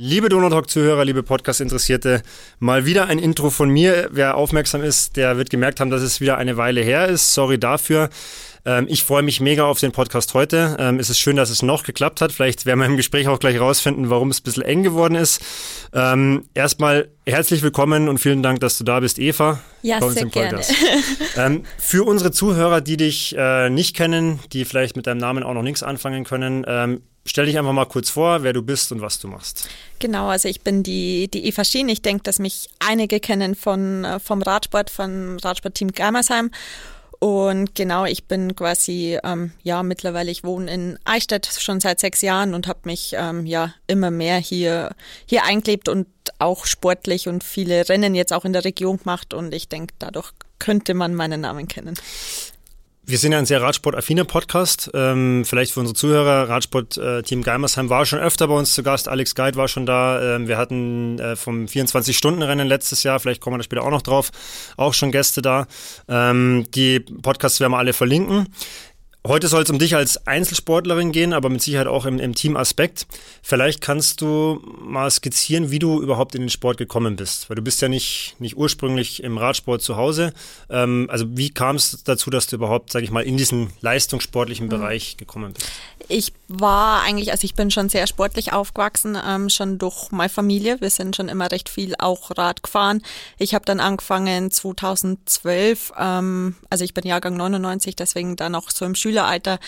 Liebe Donautalk-Zuhörer, liebe Podcast-Interessierte, mal wieder ein Intro von mir. Wer aufmerksam ist, der wird gemerkt haben, dass es wieder eine Weile her ist. Sorry dafür. Ähm, ich freue mich mega auf den Podcast heute. Ähm, es ist schön, dass es noch geklappt hat. Vielleicht werden wir im Gespräch auch gleich rausfinden, warum es ein bisschen eng geworden ist. Ähm, erstmal herzlich willkommen und vielen Dank, dass du da bist, Eva. Ja, sehr gerne. für unsere Zuhörer, die dich äh, nicht kennen, die vielleicht mit deinem Namen auch noch nichts anfangen können, Stell dich einfach mal kurz vor, wer du bist und was du machst. Genau, also ich bin die, die Eva Schien. Ich denke, dass mich einige kennen von, äh, vom Radsport, vom Radsportteam Geimersheim. Und genau, ich bin quasi, ähm, ja, mittlerweile, ich wohne in Eichstätt schon seit sechs Jahren und habe mich ähm, ja immer mehr hier, hier eingelebt und auch sportlich und viele Rennen jetzt auch in der Region gemacht. Und ich denke, dadurch könnte man meinen Namen kennen. Wir sind ja ein sehr Radsport-affiner Podcast. Ähm, vielleicht für unsere Zuhörer, Radsport-Team Geimersheim war schon öfter bei uns zu Gast. Alex Guide war schon da. Ähm, wir hatten äh, vom 24-Stunden-Rennen letztes Jahr, vielleicht kommen wir da später auch noch drauf, auch schon Gäste da. Ähm, die Podcasts werden wir alle verlinken. Heute soll es um dich als Einzelsportlerin gehen, aber mit Sicherheit auch im, im Teamaspekt. Vielleicht kannst du mal skizzieren, wie du überhaupt in den Sport gekommen bist. Weil du bist ja nicht, nicht ursprünglich im Radsport zu Hause. Ähm, also wie kam es dazu, dass du überhaupt, sage ich mal, in diesen leistungssportlichen mhm. Bereich gekommen bist? Ich war eigentlich, also ich bin schon sehr sportlich aufgewachsen, ähm, schon durch meine Familie. Wir sind schon immer recht viel auch Rad gefahren. Ich habe dann angefangen 2012, ähm, also ich bin Jahrgang 99, deswegen dann auch so im Schüleralter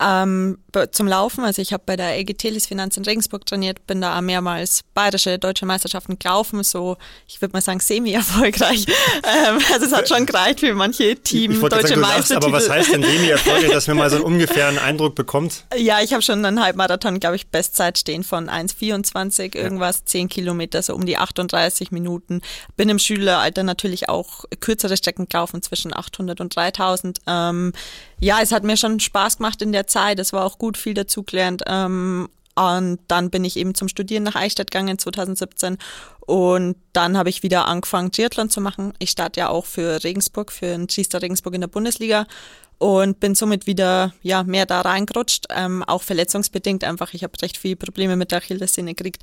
ähm, zum Laufen. Also ich habe bei der EG Telis Finanz in Regensburg trainiert, bin da mehrmals bayerische deutsche Meisterschaften gelaufen, so ich würde mal sagen semi-erfolgreich. ähm, also es hat schon gereicht für manche Team deutsche Meistertitel. Aber was heißt denn semi-erfolgreich, dass man mal so einen ungefähren Eindruck bekommt? Ja, ich habe schon einen Halbmarathon, glaube ich, Bestzeit stehen von 1,24 irgendwas, ja. 10 Kilometer, so um die 38 Minuten. Bin im Schüleralter natürlich auch kürzere Strecken gelaufen, zwischen 800 und 3000. Ähm, ja, es hat mir schon Spaß gemacht in der Zeit. Es war auch gut, viel dazugelernt. Ähm, und dann bin ich eben zum Studieren nach Eichstätt gegangen 2017 und dann habe ich wieder angefangen Triathlon zu machen. Ich starte ja auch für Regensburg, für den Triester Regensburg in der Bundesliga und bin somit wieder ja mehr da reingerutscht, ähm, auch verletzungsbedingt einfach. Ich habe recht viele Probleme mit der Achillessehne gekriegt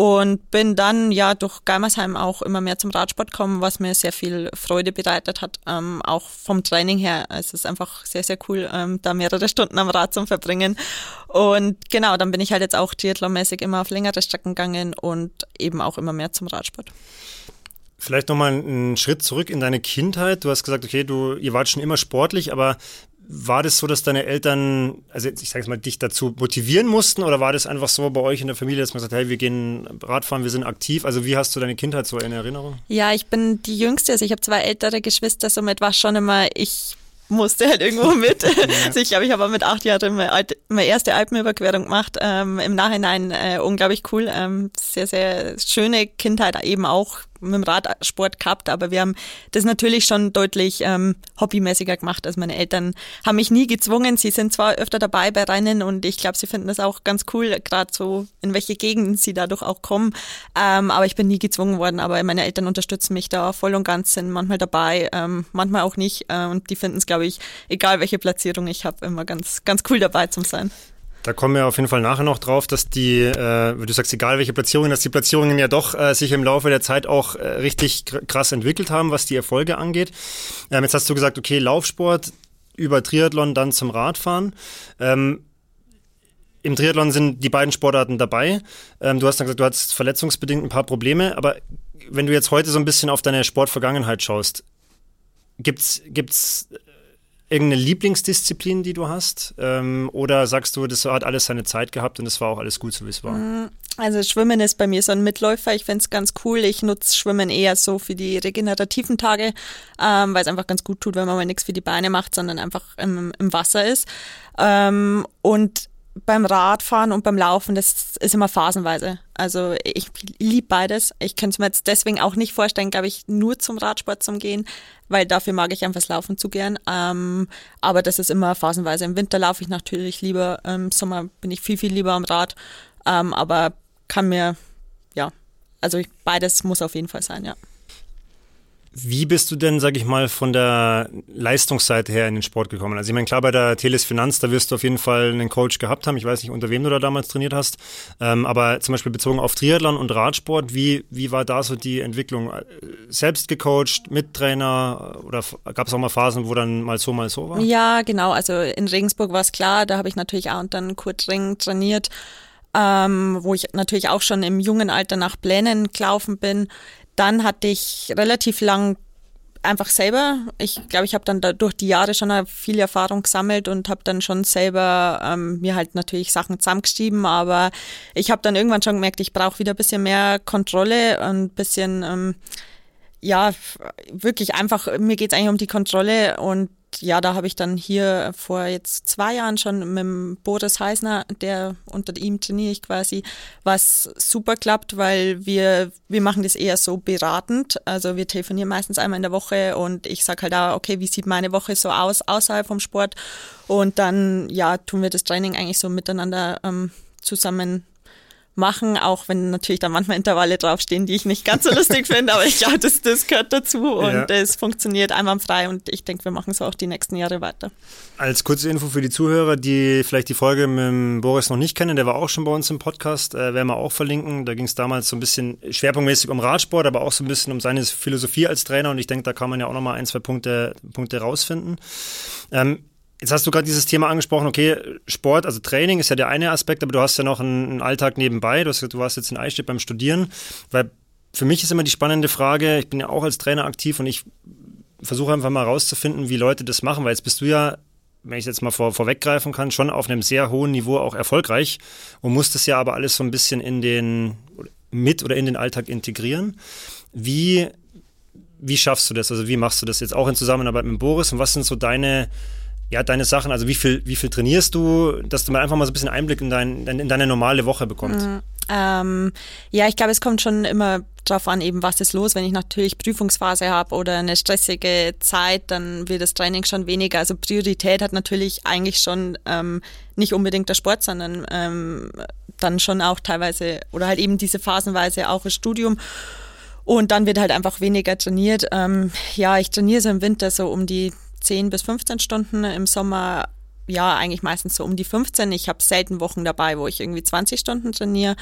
und bin dann ja durch Geimersheim auch immer mehr zum Radsport gekommen, was mir sehr viel Freude bereitet hat, ähm, auch vom Training her. Es ist einfach sehr, sehr cool, ähm, da mehrere Stunden am Rad zu verbringen. Und genau, dann bin ich halt jetzt auch triathlonmäßig immer auf längere Strecken gegangen und eben auch immer mehr zum Radsport. Vielleicht nochmal einen Schritt zurück in deine Kindheit. Du hast gesagt, okay, du, ihr wart schon immer sportlich, aber war das so, dass deine Eltern, also ich sage mal, dich dazu motivieren mussten oder war das einfach so bei euch in der Familie, dass man sagt, hey, wir gehen Radfahren, wir sind aktiv? Also wie hast du deine Kindheit so in Erinnerung? Ja, ich bin die Jüngste, also ich habe zwei ältere Geschwister, somit war schon immer, ich musste halt irgendwo mit. Ja. Also ich glaube, ich habe mit acht Jahren meine, meine erste Alpenüberquerung gemacht. Ähm, Im Nachhinein äh, unglaublich cool. Ähm, sehr, sehr schöne Kindheit eben auch mit dem Radsport gehabt, aber wir haben das natürlich schon deutlich ähm, hobbymäßiger gemacht. Also meine Eltern haben mich nie gezwungen. Sie sind zwar öfter dabei bei Rennen und ich glaube, sie finden das auch ganz cool, gerade so in welche Gegenden sie dadurch auch kommen. Ähm, aber ich bin nie gezwungen worden. Aber meine Eltern unterstützen mich da voll und ganz, sind manchmal dabei, ähm, manchmal auch nicht. Äh, und die finden es, glaube ich, egal welche Platzierung ich habe, immer ganz, ganz cool dabei zu sein. Da kommen wir auf jeden Fall nachher noch drauf, dass die, äh, du sagst, egal welche Platzierungen, dass die Platzierungen ja doch äh, sich im Laufe der Zeit auch äh, richtig krass entwickelt haben, was die Erfolge angeht. Ähm, jetzt hast du gesagt, okay, Laufsport über Triathlon dann zum Radfahren. Ähm, Im Triathlon sind die beiden Sportarten dabei. Ähm, du hast dann gesagt, du hattest verletzungsbedingt ein paar Probleme, aber wenn du jetzt heute so ein bisschen auf deine Sportvergangenheit schaust, gibt's gibt's irgendeine Lieblingsdisziplin, die du hast? Ähm, oder sagst du, das hat alles seine Zeit gehabt und es war auch alles gut, so wie es war? Mm, also Schwimmen ist bei mir so ein Mitläufer. Ich finde es ganz cool. Ich nutze Schwimmen eher so für die regenerativen Tage, ähm, weil es einfach ganz gut tut, wenn man mal nichts für die Beine macht, sondern einfach im, im Wasser ist. Ähm, und beim Radfahren und beim Laufen, das ist immer phasenweise. Also ich liebe beides. Ich könnte es mir jetzt deswegen auch nicht vorstellen, glaube ich, nur zum Radsport zu gehen, weil dafür mag ich einfach das Laufen zu gern. Ähm, aber das ist immer phasenweise. Im Winter laufe ich natürlich lieber, im Sommer bin ich viel, viel lieber am Rad. Ähm, aber kann mir, ja, also ich, beides muss auf jeden Fall sein, ja. Wie bist du denn, sag ich mal, von der Leistungsseite her in den Sport gekommen? Also ich meine, klar, bei der Teles Finanz, da wirst du auf jeden Fall einen Coach gehabt haben. Ich weiß nicht, unter wem du da damals trainiert hast. Ähm, aber zum Beispiel bezogen auf Triathlon und Radsport, wie, wie war da so die Entwicklung? Selbst gecoacht, mit Trainer oder gab es auch mal Phasen, wo dann mal so, mal so war? Ja, genau. Also in Regensburg war es klar, da habe ich natürlich auch dann Kurt Ring trainiert. Ähm, wo ich natürlich auch schon im jungen Alter nach Plänen gelaufen bin. Dann hatte ich relativ lang einfach selber, ich glaube, ich habe dann da durch die Jahre schon viel Erfahrung gesammelt und habe dann schon selber ähm, mir halt natürlich Sachen zusammengeschrieben, aber ich habe dann irgendwann schon gemerkt, ich brauche wieder ein bisschen mehr Kontrolle und ein bisschen, ähm, ja, wirklich einfach, mir geht's eigentlich um die Kontrolle und ja, da habe ich dann hier vor jetzt zwei Jahren schon mit dem Boris Heisner, der unter ihm trainiere ich quasi, was super klappt, weil wir, wir machen das eher so beratend. Also wir telefonieren meistens einmal in der Woche und ich sage halt auch, okay, wie sieht meine Woche so aus außerhalb vom Sport? Und dann, ja, tun wir das Training eigentlich so miteinander ähm, zusammen machen, auch wenn natürlich da manchmal Intervalle draufstehen, die ich nicht ganz so lustig finde, aber ich glaube, das, das gehört dazu und es funktioniert einwandfrei und ich denke, wir machen so auch die nächsten Jahre weiter. Als kurze Info für die Zuhörer, die vielleicht die Folge mit Boris noch nicht kennen, der war auch schon bei uns im Podcast, äh, werden wir auch verlinken. Da ging es damals so ein bisschen schwerpunktmäßig um Radsport, aber auch so ein bisschen um seine Philosophie als Trainer und ich denke, da kann man ja auch nochmal ein, zwei Punkte, Punkte rausfinden. Ähm, Jetzt hast du gerade dieses Thema angesprochen, okay, Sport, also Training ist ja der eine Aspekt, aber du hast ja noch einen, Alltag nebenbei. Du, hast, du warst jetzt in Eichstätt beim Studieren, weil für mich ist immer die spannende Frage, ich bin ja auch als Trainer aktiv und ich versuche einfach mal rauszufinden, wie Leute das machen, weil jetzt bist du ja, wenn ich jetzt mal vor, vorweggreifen kann, schon auf einem sehr hohen Niveau auch erfolgreich und musst das ja aber alles so ein bisschen in den, mit oder in den Alltag integrieren. Wie, wie schaffst du das? Also wie machst du das jetzt auch in Zusammenarbeit mit Boris und was sind so deine ja, deine Sachen, also wie viel, wie viel trainierst du, dass du mal einfach mal so ein bisschen Einblick in, dein, in deine normale Woche bekommst? Mhm. Ähm, ja, ich glaube, es kommt schon immer drauf an, eben was ist los. Wenn ich natürlich Prüfungsphase habe oder eine stressige Zeit, dann wird das Training schon weniger. Also Priorität hat natürlich eigentlich schon ähm, nicht unbedingt der Sport, sondern ähm, dann schon auch teilweise oder halt eben diese phasenweise auch das Studium. Und dann wird halt einfach weniger trainiert. Ähm, ja, ich trainiere so im Winter so um die 10 bis 15 Stunden, im Sommer ja, eigentlich meistens so um die 15. Ich habe selten Wochen dabei, wo ich irgendwie 20 Stunden trainiere,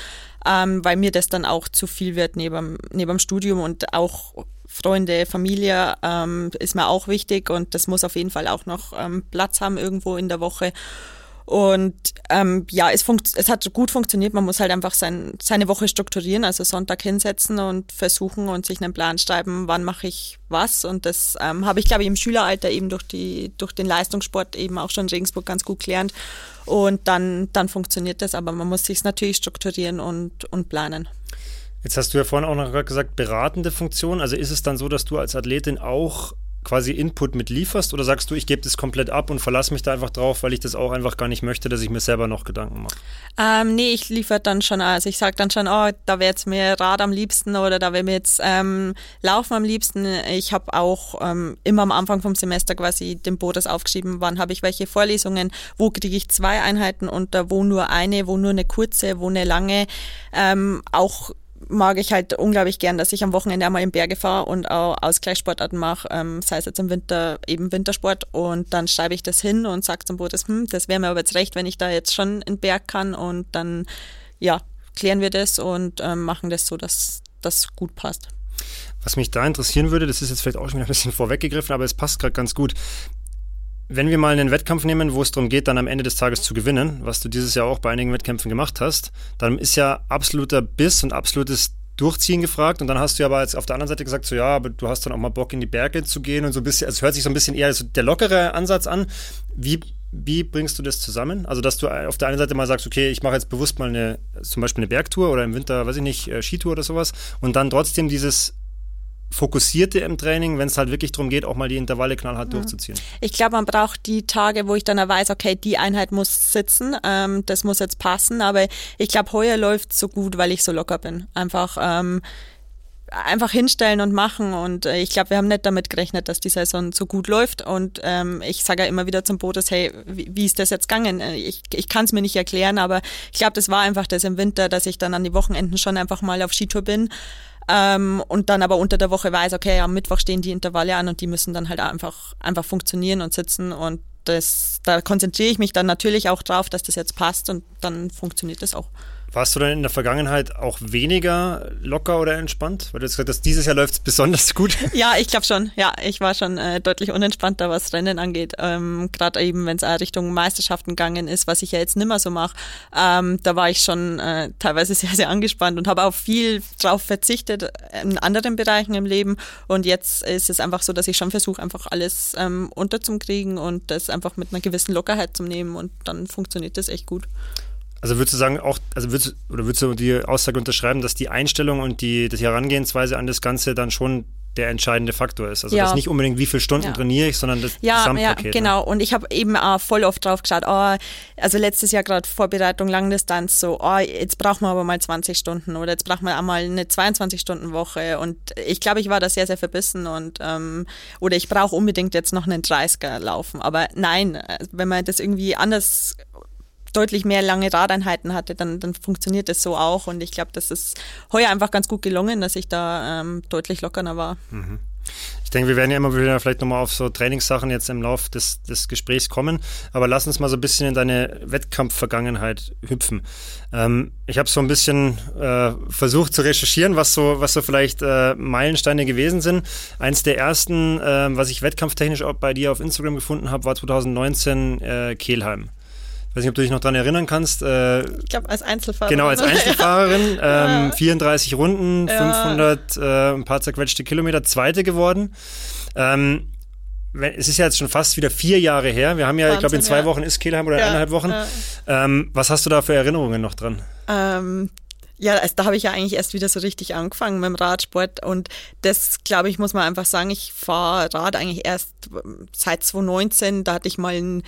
ähm, weil mir das dann auch zu viel wird neben, neben dem Studium und auch Freunde, Familie ähm, ist mir auch wichtig und das muss auf jeden Fall auch noch ähm, Platz haben irgendwo in der Woche. Und ähm, ja, es, es hat gut funktioniert. Man muss halt einfach sein, seine Woche strukturieren, also Sonntag hinsetzen und versuchen und sich einen Plan schreiben, wann mache ich was. Und das ähm, habe ich, glaube ich, im Schüleralter eben durch, die, durch den Leistungssport eben auch schon in Regensburg ganz gut gelernt. Und dann, dann funktioniert das, aber man muss sich natürlich strukturieren und, und planen. Jetzt hast du ja vorhin auch noch gesagt, beratende Funktion. Also ist es dann so, dass du als Athletin auch quasi Input mit lieferst oder sagst du, ich gebe das komplett ab und verlasse mich da einfach drauf, weil ich das auch einfach gar nicht möchte, dass ich mir selber noch Gedanken mache? Ähm, nee, ich liefere dann schon, also ich sage dann schon, oh, da wäre jetzt mir Rad am liebsten oder da wäre mir jetzt ähm, Laufen am liebsten. Ich habe auch ähm, immer am Anfang vom Semester quasi dem Bodas aufgeschrieben, wann habe ich welche Vorlesungen, wo kriege ich zwei Einheiten unter, wo nur eine, wo nur eine kurze, wo eine lange. Ähm, auch mag ich halt unglaublich gern, dass ich am Wochenende einmal in Berge fahre und auch Ausgleichssportarten mache, ähm, sei es jetzt im Winter eben Wintersport. Und dann schreibe ich das hin und sage zum Boot, hm, das wäre mir aber jetzt recht, wenn ich da jetzt schon in Berg kann. Und dann ja, klären wir das und ähm, machen das so, dass das gut passt. Was mich da interessieren würde, das ist jetzt vielleicht auch schon wieder ein bisschen vorweggegriffen, aber es passt gerade ganz gut wenn wir mal einen Wettkampf nehmen, wo es darum geht, dann am Ende des Tages zu gewinnen, was du dieses Jahr auch bei einigen Wettkämpfen gemacht hast, dann ist ja absoluter Biss und absolutes Durchziehen gefragt. Und dann hast du aber jetzt auf der anderen Seite gesagt, so ja, aber du hast dann auch mal Bock in die Berge zu gehen und so ein bisschen, also es hört sich so ein bisschen eher so der lockere Ansatz an. Wie, wie bringst du das zusammen? Also, dass du auf der einen Seite mal sagst, okay, ich mache jetzt bewusst mal eine, zum Beispiel eine Bergtour oder im Winter, weiß ich nicht, äh, Skitour oder sowas und dann trotzdem dieses fokussierte im Training, wenn es halt wirklich darum geht, auch mal die Intervalle knallhart ja. durchzuziehen. Ich glaube, man braucht die Tage, wo ich dann weiß, okay, die Einheit muss sitzen, ähm, das muss jetzt passen, aber ich glaube, heuer läuft so gut, weil ich so locker bin. Einfach ähm, einfach hinstellen und machen. Und äh, ich glaube, wir haben nicht damit gerechnet, dass die Saison so gut läuft. Und ähm, ich sage ja immer wieder zum Bodes, hey, wie, wie ist das jetzt gegangen? Äh, ich, ich kann es mir nicht erklären, aber ich glaube, das war einfach das im Winter, dass ich dann an die Wochenenden schon einfach mal auf Skitour bin Ähm, und dann aber unter der Woche weiß, okay, am Mittwoch stehen die Intervalle an und die müssen dann halt einfach, einfach funktionieren und sitzen und das, da konzentriere ich mich dann natürlich auch drauf, dass das jetzt passt und dann funktioniert das auch. Warst du denn in der Vergangenheit auch weniger locker oder entspannt? Weil du jetzt gesagt hast, dieses Jahr läuft es besonders gut. Ja, ich glaube schon. Ja, ich war schon äh, deutlich unentspannter, was Rennen angeht. Ähm, Gerade eben, wenn es Richtung Meisterschaften gegangen ist, was ich ja jetzt nimmer so mache. Ähm, da war ich schon äh, teilweise sehr, sehr angespannt und habe auch viel drauf verzichtet in anderen Bereichen im Leben. Und jetzt ist es einfach so, dass ich schon versuche, einfach alles ähm, unterzukriegen und das einfach mit einer gewissen Lockerheit zu nehmen und dann funktioniert das echt gut. Also würdest du sagen, auch, also würdest, oder würdest du die Aussage unterschreiben, dass die Einstellung und die, die Herangehensweise an das Ganze dann schon der entscheidende Faktor ist. Also ja. das nicht unbedingt, wie viele Stunden ja. trainiere ich, sondern das ja, Gesamtpaket. Ja, genau. Ne? Und ich habe eben auch voll oft drauf geschaut, oh, also letztes Jahr gerade Vorbereitung, Langdistanz, so, oh, jetzt brauchen wir aber mal 20 Stunden oder jetzt brauchen wir einmal eine 22-Stunden-Woche. Und ich glaube, ich war da sehr, sehr verbissen und ähm, oder ich brauche unbedingt jetzt noch einen 30er laufen. Aber nein, wenn man das irgendwie anders deutlich mehr lange Radeinheiten hatte, dann, dann funktioniert das so auch. Und ich glaube, das ist heuer einfach ganz gut gelungen, dass ich da ähm, deutlich lockerer war. Mhm. Ich denke, wir werden ja immer wieder vielleicht nochmal auf so Trainingssachen jetzt im Lauf des, des Gesprächs kommen, aber lass uns mal so ein bisschen in deine Wettkampfvergangenheit hüpfen. Ähm, ich habe so ein bisschen äh, versucht zu recherchieren, was so, was so vielleicht äh, Meilensteine gewesen sind. Eins der ersten, äh, was ich wettkampftechnisch auch bei dir auf Instagram gefunden habe, war 2019 äh, Kehlheim weiß nicht, ob du dich noch daran erinnern kannst. Äh, ich glaube, als Einzelfahrerin. Genau, als Einzelfahrerin. ähm, ja. 34 Runden, ja. 500, äh, ein paar zerquetschte Kilometer, Zweite geworden. Ähm, es ist ja jetzt schon fast wieder vier Jahre her. Wir haben ja, Wahnsinn, ich glaube, in zwei ja. Wochen ist Kehlheim oder ja, eineinhalb Wochen. Ähm, was hast du da für Erinnerungen noch dran? Ähm, ja, also da habe ich ja eigentlich erst wieder so richtig angefangen mit dem Radsport und das, glaube ich, muss man einfach sagen, ich fahre Rad eigentlich erst seit 2019, da hatte ich mal ein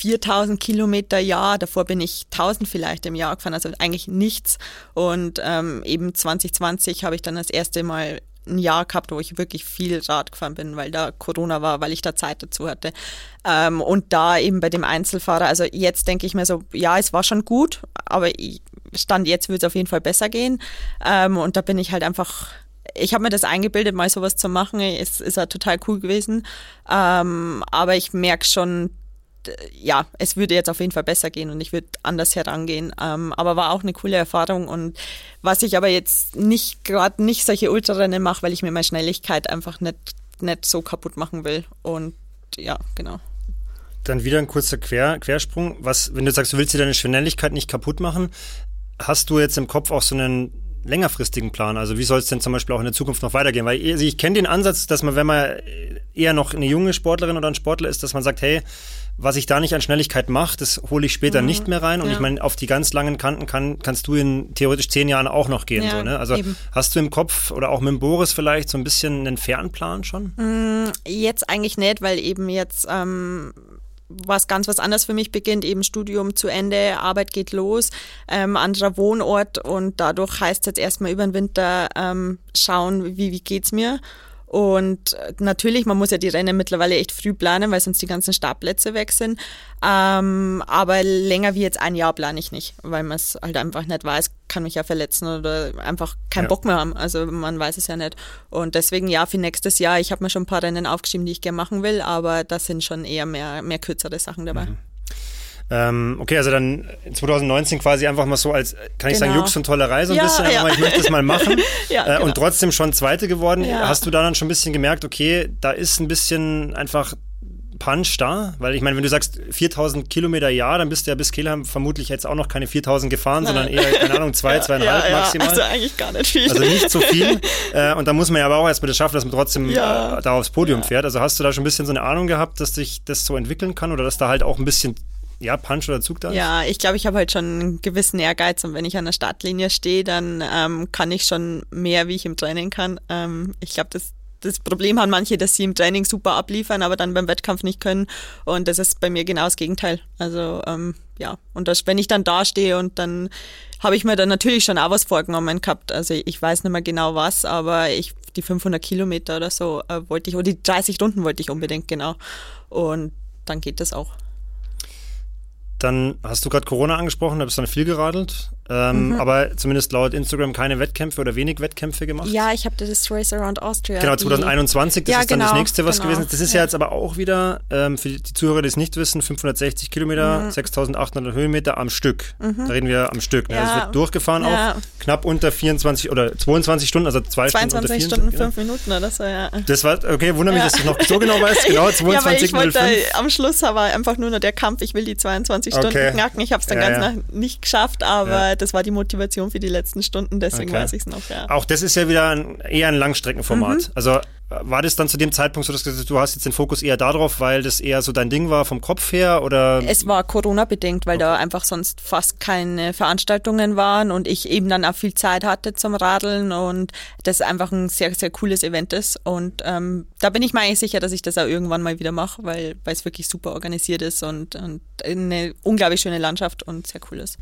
4000 Kilometer Jahr, davor bin ich 1000 vielleicht im Jahr gefahren, also eigentlich nichts. Und ähm, eben 2020 habe ich dann das erste Mal ein Jahr gehabt, wo ich wirklich viel Rad gefahren bin, weil da Corona war, weil ich da Zeit dazu hatte. Ähm, und da eben bei dem Einzelfahrer, also jetzt denke ich mir so, ja, es war schon gut, aber ich stand jetzt wird es auf jeden Fall besser gehen. Ähm, und da bin ich halt einfach ich habe mir das eingebildet, mal sowas zu machen. Es ist ja total cool gewesen. Ähm, aber ich merke schon, ja, es würde jetzt auf jeden Fall besser gehen und ich würde anders herangehen. Ähm, aber war auch eine coole Erfahrung und was ich aber jetzt nicht gerade nicht solche Ultrarennen mache, weil ich mir meine Schnelligkeit einfach nicht, nicht so kaputt machen will. Und ja, genau. Dann wieder ein kurzer Quer, Quersprung. Was, wenn du sagst, du willst dir deine Schnelligkeit nicht kaputt machen, hast du jetzt im Kopf auch so einen längerfristigen Plan? Also wie soll es denn zum Beispiel auch in der Zukunft noch weitergehen? Weil also ich kenne den Ansatz, dass man, wenn man eher noch eine junge Sportlerin oder ein Sportler ist, dass man sagt, hey, was ich da nicht an Schnelligkeit mache, das hole ich später mhm. nicht mehr rein. Und ja. ich meine, auf die ganz langen Kanten kann, kannst du in theoretisch zehn Jahren auch noch gehen. Ja, so, ne? Also eben. hast du im Kopf oder auch mit dem Boris vielleicht so ein bisschen einen Fernplan schon? Mm, jetzt eigentlich nicht, weil eben jetzt ähm, was ganz was anderes für mich beginnt, eben Studium zu Ende, Arbeit geht los, ähm, anderer Wohnort und dadurch heißt es jetzt erstmal über den Winter ähm, schauen, wie, wie geht's mir. Und natürlich, man muss ja die Rennen mittlerweile echt früh planen, weil sonst die ganzen Startplätze weg sind. Ähm, aber länger wie jetzt ein Jahr plane ich nicht, weil man es halt einfach nicht weiß, kann mich ja verletzen oder einfach keinen ja. Bock mehr haben. Also man weiß es ja nicht. Und deswegen ja, für nächstes Jahr, ich habe mir schon ein paar Rennen aufgeschrieben, die ich gerne machen will, aber da sind schon eher mehr, mehr kürzere Sachen dabei. Mhm. Ähm, okay, also dann 2019 quasi einfach mal so als, kann ich genau. sagen, Jux und Tollerei so ein ja, bisschen, ja. ich möchte das mal machen. ja, äh, genau. Und trotzdem schon Zweite geworden. Ja. Hast du da dann schon ein bisschen gemerkt, okay, da ist ein bisschen einfach Punch da? Weil ich meine, wenn du sagst 4000 Kilometer Jahr, dann bist du ja bis Kelheim vermutlich jetzt auch noch keine 4000 gefahren, Nein. sondern eher, keine Ahnung, zwei, ja, zweieinhalb ja, maximal. Also eigentlich gar nicht viel. Also nicht so viel. äh, und da muss man ja aber auch erstmal das schaffen, dass man trotzdem ja. äh, da aufs Podium fährt. Also hast du da schon ein bisschen so eine Ahnung gehabt, dass sich das so entwickeln kann oder dass da halt auch ein bisschen ja, Punch oder Zug da? Ja, ich glaube, ich habe halt schon einen gewissen Ehrgeiz und wenn ich an der Startlinie stehe, dann ähm, kann ich schon mehr, wie ich im Training kann. Ähm, ich glaube, das, das Problem haben manche, dass sie im Training super abliefern, aber dann beim Wettkampf nicht können. Und das ist bei mir genau das Gegenteil. Also ähm, ja, und das, wenn ich dann da stehe und dann habe ich mir dann natürlich schon auch was vorgenommen gehabt. Also ich weiß nicht mehr genau was, aber ich die 500 Kilometer oder so äh, wollte ich, oder die 30 Stunden wollte ich unbedingt genau. Und dann geht das auch. Dann hast du gerade Corona angesprochen, da bist du dann viel geradelt. Ähm, mhm. aber zumindest laut Instagram keine Wettkämpfe oder wenig Wettkämpfe gemacht. Ja, ich habe das Race Around Austria. Genau, 2021, das ja, ist dann genau, das nächste, was genau. gewesen ist. Das ist ja. ja, jetzt aber auch wieder, ähm, für die Zuhörer, die es nicht wissen, 560 Kilometer, mhm. 6800 Höhenmeter am Stück. Mhm. Da reden wir am Stück. Ne? Ja. Also es wird durchgefahren auch, knapp unter 24 oder 22 Stunden, also zwei 22 Stunden unter 24 Stunden, fünf Minuten oder so, ja. Das war, okay, wundere mich, dass du noch so genau weißt, genau, 22 ja, weil ich wollte, am Schluss war einfach nur noch der Kampf, ich will die 22 Stunden okay. knacken. Ich habe es dann ganz nicht geschafft, aber das war die Motivation für die letzten Stunden, deswegen okay. weiß ich es noch, ja. Auch das ist ja wieder ein, eher ein Langstreckenformat. Mhm. Also war das dann zu dem Zeitpunkt so, dass du hast jetzt den Fokus eher darauf, weil das eher so dein Ding war vom Kopf her oder? Es war Corona-bedingt, weil okay. da einfach sonst fast keine Veranstaltungen waren und ich eben dann auch viel Zeit hatte zum Radeln und das einfach ein sehr, sehr cooles Event ist. Und ähm, da bin ich mir eigentlich sicher, dass ich das auch irgendwann mal wieder mache, weil, weil es wirklich super organisiert ist und, und eine unglaublich schöne Landschaft und sehr cool ist.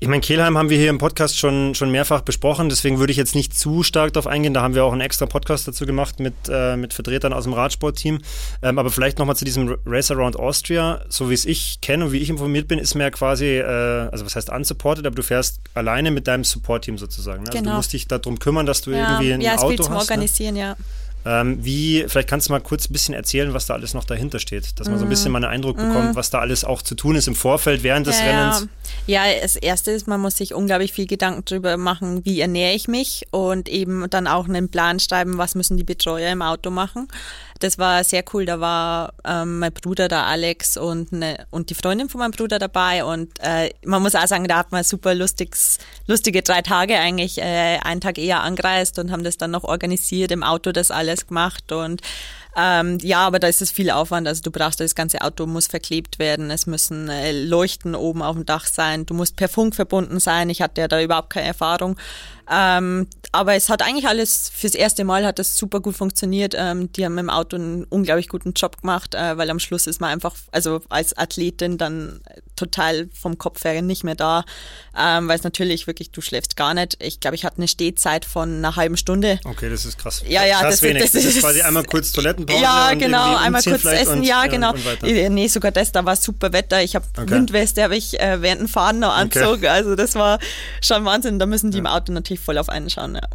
Ich meine, Kehlheim haben wir hier im Podcast schon, schon mehrfach besprochen, deswegen würde ich jetzt nicht zu stark darauf eingehen. Da haben wir auch einen extra Podcast dazu gemacht mit, äh, mit Vertretern aus dem Radsportteam. Ähm, aber vielleicht nochmal zu diesem Race Around Austria. So wie es ich kenne und wie ich informiert bin, ist mehr quasi, äh, also was heißt unsupported, aber du fährst alleine mit deinem Support-Team sozusagen. Ne? Also genau. du musst dich darum kümmern, dass du ja. irgendwie ein ja, Auto hast. Ja, es zum ne? Organisieren, ja. Ähm, wie, vielleicht kannst du mal kurz ein bisschen erzählen, was da alles noch dahinter steht, dass man so ein bisschen mal einen Eindruck bekommt, was da alles auch zu tun ist im Vorfeld, während des ja, Rennens. Ja. ja, das Erste ist, man muss sich unglaublich viel Gedanken darüber machen, wie ernähre ich mich und eben dann auch einen Plan schreiben, was müssen die Betreuer im Auto machen. Das war sehr cool. Da war ähm, mein Bruder, der Alex und, ne, und die Freundin von meinem Bruder dabei. Und äh, man muss auch sagen, da hat man super lustiges, lustige drei Tage eigentlich. Äh, einen Tag eher angereist und haben das dann noch organisiert, im Auto das alles gemacht. Und ähm, ja, aber da ist es viel Aufwand. Also du brauchst das ganze Auto muss verklebt werden. Es müssen äh, Leuchten oben auf dem Dach sein. Du musst per Funk verbunden sein. Ich hatte ja da überhaupt keine Erfahrung. Ähm, aber es hat eigentlich alles, fürs erste Mal hat das super gut funktioniert. Ähm, die haben im Auto einen unglaublich guten Job gemacht, äh, weil am Schluss ist man einfach, also als Athletin dann total vom Kopf her nicht mehr da, ähm, weil es natürlich wirklich, du schläfst gar nicht. Ich glaube, ich hatte eine Stehzeit von einer halben Stunde. Okay, das ist krass. Ja, ja, krass das, wenig. Das, das, ist quasi einmal kurz Toilettenpause. Ja, genau, einmal kurz essen, und, ja, genau. Und nee, sogar das, da war super Wetter. Ich habe okay. Windweste, habe ich äh, während dem Fahren noch angezogen. Okay. Also das war schon Wahnsinn. Da müssen die ja. im Auto natürlich voll auf einen schauen, ja.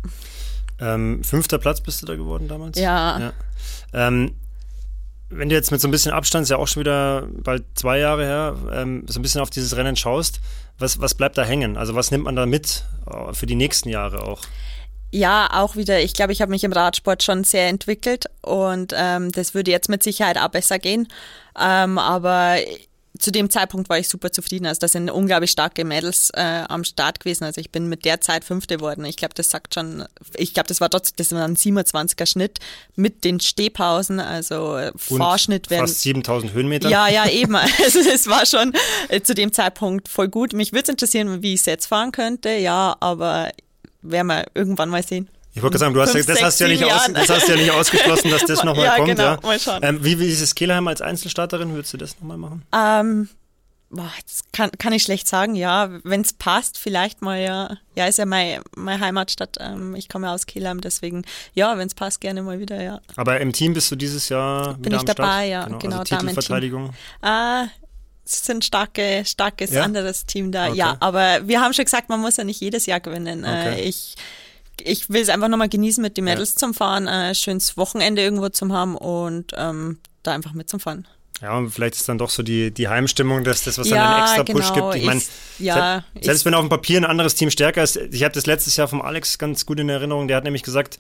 Ähm, fünfter Platz bist du da geworden damals? Ja. ja. Ähm, wenn du jetzt mit so ein bisschen Abstand, ist ja auch schon wieder bald zwei Jahre her, ähm, so ein bisschen auf dieses Rennen schaust, was, was bleibt da hängen? Also was nimmt man da mit äh, für die nächsten Jahre auch? Ja, auch wieder. Ich glaube, ich habe mich im Radsport schon sehr entwickelt und ähm, das würde jetzt mit Sicherheit auch besser gehen. Ähm, aber zu dem Zeitpunkt war ich super zufrieden. Also da sind unglaublich starke Mädels äh, am Start gewesen. Also ich bin mit der Zeit Fünfte geworden. Ich glaube, das sagt schon, ich glaube, das war trotzdem, das war ein 27er Schnitt mit den Stehpausen, also äh, Und Vorschnitt werden. Fast 7000 Höhenmeter. Ja, ja, eben. Also es war schon äh, zu dem Zeitpunkt voll gut. Mich würde es interessieren, wie ich es jetzt fahren könnte, ja, aber werden wir irgendwann mal sehen. Ich wollte sagen, du hast, Fünf, das, sechs, hast ja nicht aus, das hast ja nicht ausgeschlossen, dass das nochmal ja, kommt. Genau, ja, mal schauen. Ähm, wie, wie ist es Kehlheim als Einzelstarterin? Würdest du das nochmal machen? Ähm, boah, das kann, kann ich schlecht sagen, ja. Wenn es passt, vielleicht mal, ja. Ja, ist ja meine, meine Heimatstadt. Ähm, ich komme aus Kehlheim, deswegen, ja, wenn es passt, gerne mal wieder, ja. Aber im Team bist du dieses Jahr Bin ich dabei, ja. Genau, genau also Titelverteidigung. Äh, es sind starke, starkes ja? anderes Team da, okay. ja. Aber wir haben schon gesagt, man muss ja nicht jedes Jahr gewinnen. Äh, okay. Äh, ich ich will es einfach nochmal genießen, mit den Mädels ja. zum Fahren, ein schönes Wochenende irgendwo zum haben und ähm, da einfach mit zum Fahren. Ja, und vielleicht ist dann doch so die, die Heimstimmung, dass das, was ja, dann einen extra genau, Push gibt. Ich meine, ja, selbst, selbst wenn auf dem Papier ein anderes Team stärker ist, ich habe das letztes Jahr vom Alex ganz gut in Erinnerung, der hat nämlich gesagt,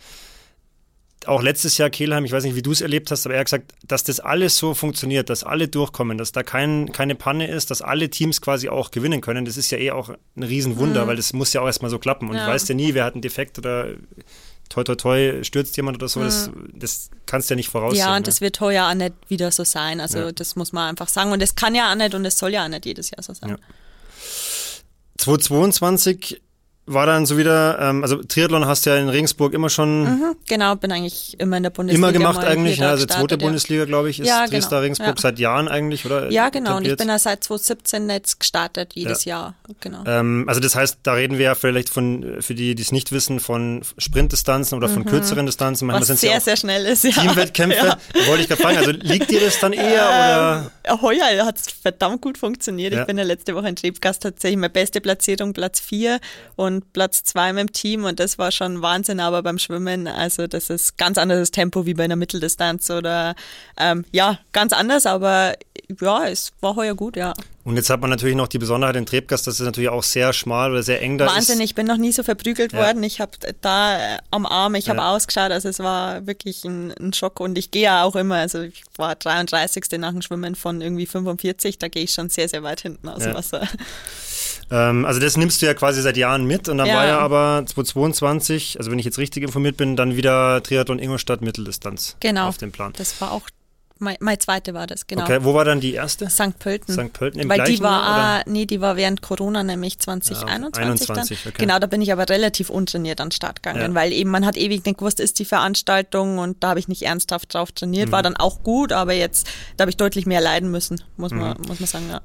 auch letztes Jahr Kehlheim, ich weiß nicht, wie du es erlebt hast, aber er hat gesagt, dass das alles so funktioniert, dass alle durchkommen, dass da kein, keine Panne ist, dass alle Teams quasi auch gewinnen können. Das ist ja eh auch ein Riesenwunder, mhm. weil das muss ja auch erstmal so klappen. Und ja. du weißt ja nie, wer hat einen Defekt oder toi toi toi stürzt jemand oder so. Mhm. Das, das kannst du ja nicht voraussehen. Ja, und ne? das wird heuer auch nicht wieder so sein. Also ja. das muss man einfach sagen. Und das kann ja auch nicht und das soll ja auch nicht jedes Jahr so sein. Ja. 2022 war dann so wieder, ähm, also Triathlon hast du ja in Regensburg immer schon. Mhm, genau, bin eigentlich immer in der Bundesliga. Immer gemacht eigentlich, ja, also zweite Bundesliga, glaube ich, ist ja, Dresdner genau, Regensburg ja. seit Jahren eigentlich, oder? Ja, genau, und ich etabliert. bin da seit 2017 jetzt gestartet, jedes Jahr, genau. Ähm, also das heißt, da reden wir ja vielleicht von, für die, die es nicht wissen, von Sprintdistanzen oder von kürzeren Distanzen. Manchmal Mhm. Was sehr, ja sehr schnell ist, ja. Teamwettkämpfe. Ja. Wollte ich gerade fragen, also liegt dir das dann eher oder? Ähm, heuer hat es verdammt gut funktioniert. Ja. Ich bin ja letzte Woche in Trebgast tatsächlich meine beste Platzierung, Platz 4 und Platz 2 im Team und das war schon Wahnsinn, aber beim Schwimmen, also das ist ganz anderes Tempo wie bei einer Mitteldistanz oder ähm, ja, ganz anders, aber ja, es war heuer gut, ja. Und jetzt hat man natürlich noch die Besonderheit in Trebgast, dass es natürlich auch sehr schmal oder sehr eng da Wahnsinn, ist. ich bin noch nie so verprügelt Ja. worden. Ich habe da äh, am Arm, ich habe Ja. ausgeschaut, also es war wirklich ein, ein Schock und ich gehe ja auch immer, also ich war 33. nach dem Schwimmen von irgendwie 45, da gehe ich schon sehr, sehr weit hinten aus dem Ja. Wasser. Ähm, also das nimmst du ja quasi seit Jahren mit und dann Ja. war ja aber 2022, also wenn ich jetzt richtig informiert bin, dann wieder Triathlon Ingolstadt Mitteldistanz Genau. auf dem Plan. Das war auch, mein, mein zweite war das, genau. Okay, wo war dann die erste? St. Pölten. St. Pölten im Weil gleichen die war, Jahr, ah, nee, die war während Corona, nämlich 2021 21, dann. okay. Genau, da bin ich aber relativ untrainiert an den Start gegangen, Ja. weil eben man hat ewig nicht gewusst, ist die Veranstaltung und da habe ich nicht ernsthaft drauf trainiert. Mhm. War dann auch gut, aber jetzt, da habe ich deutlich mehr leiden müssen, muss man, Mhm. muss man sagen, ja.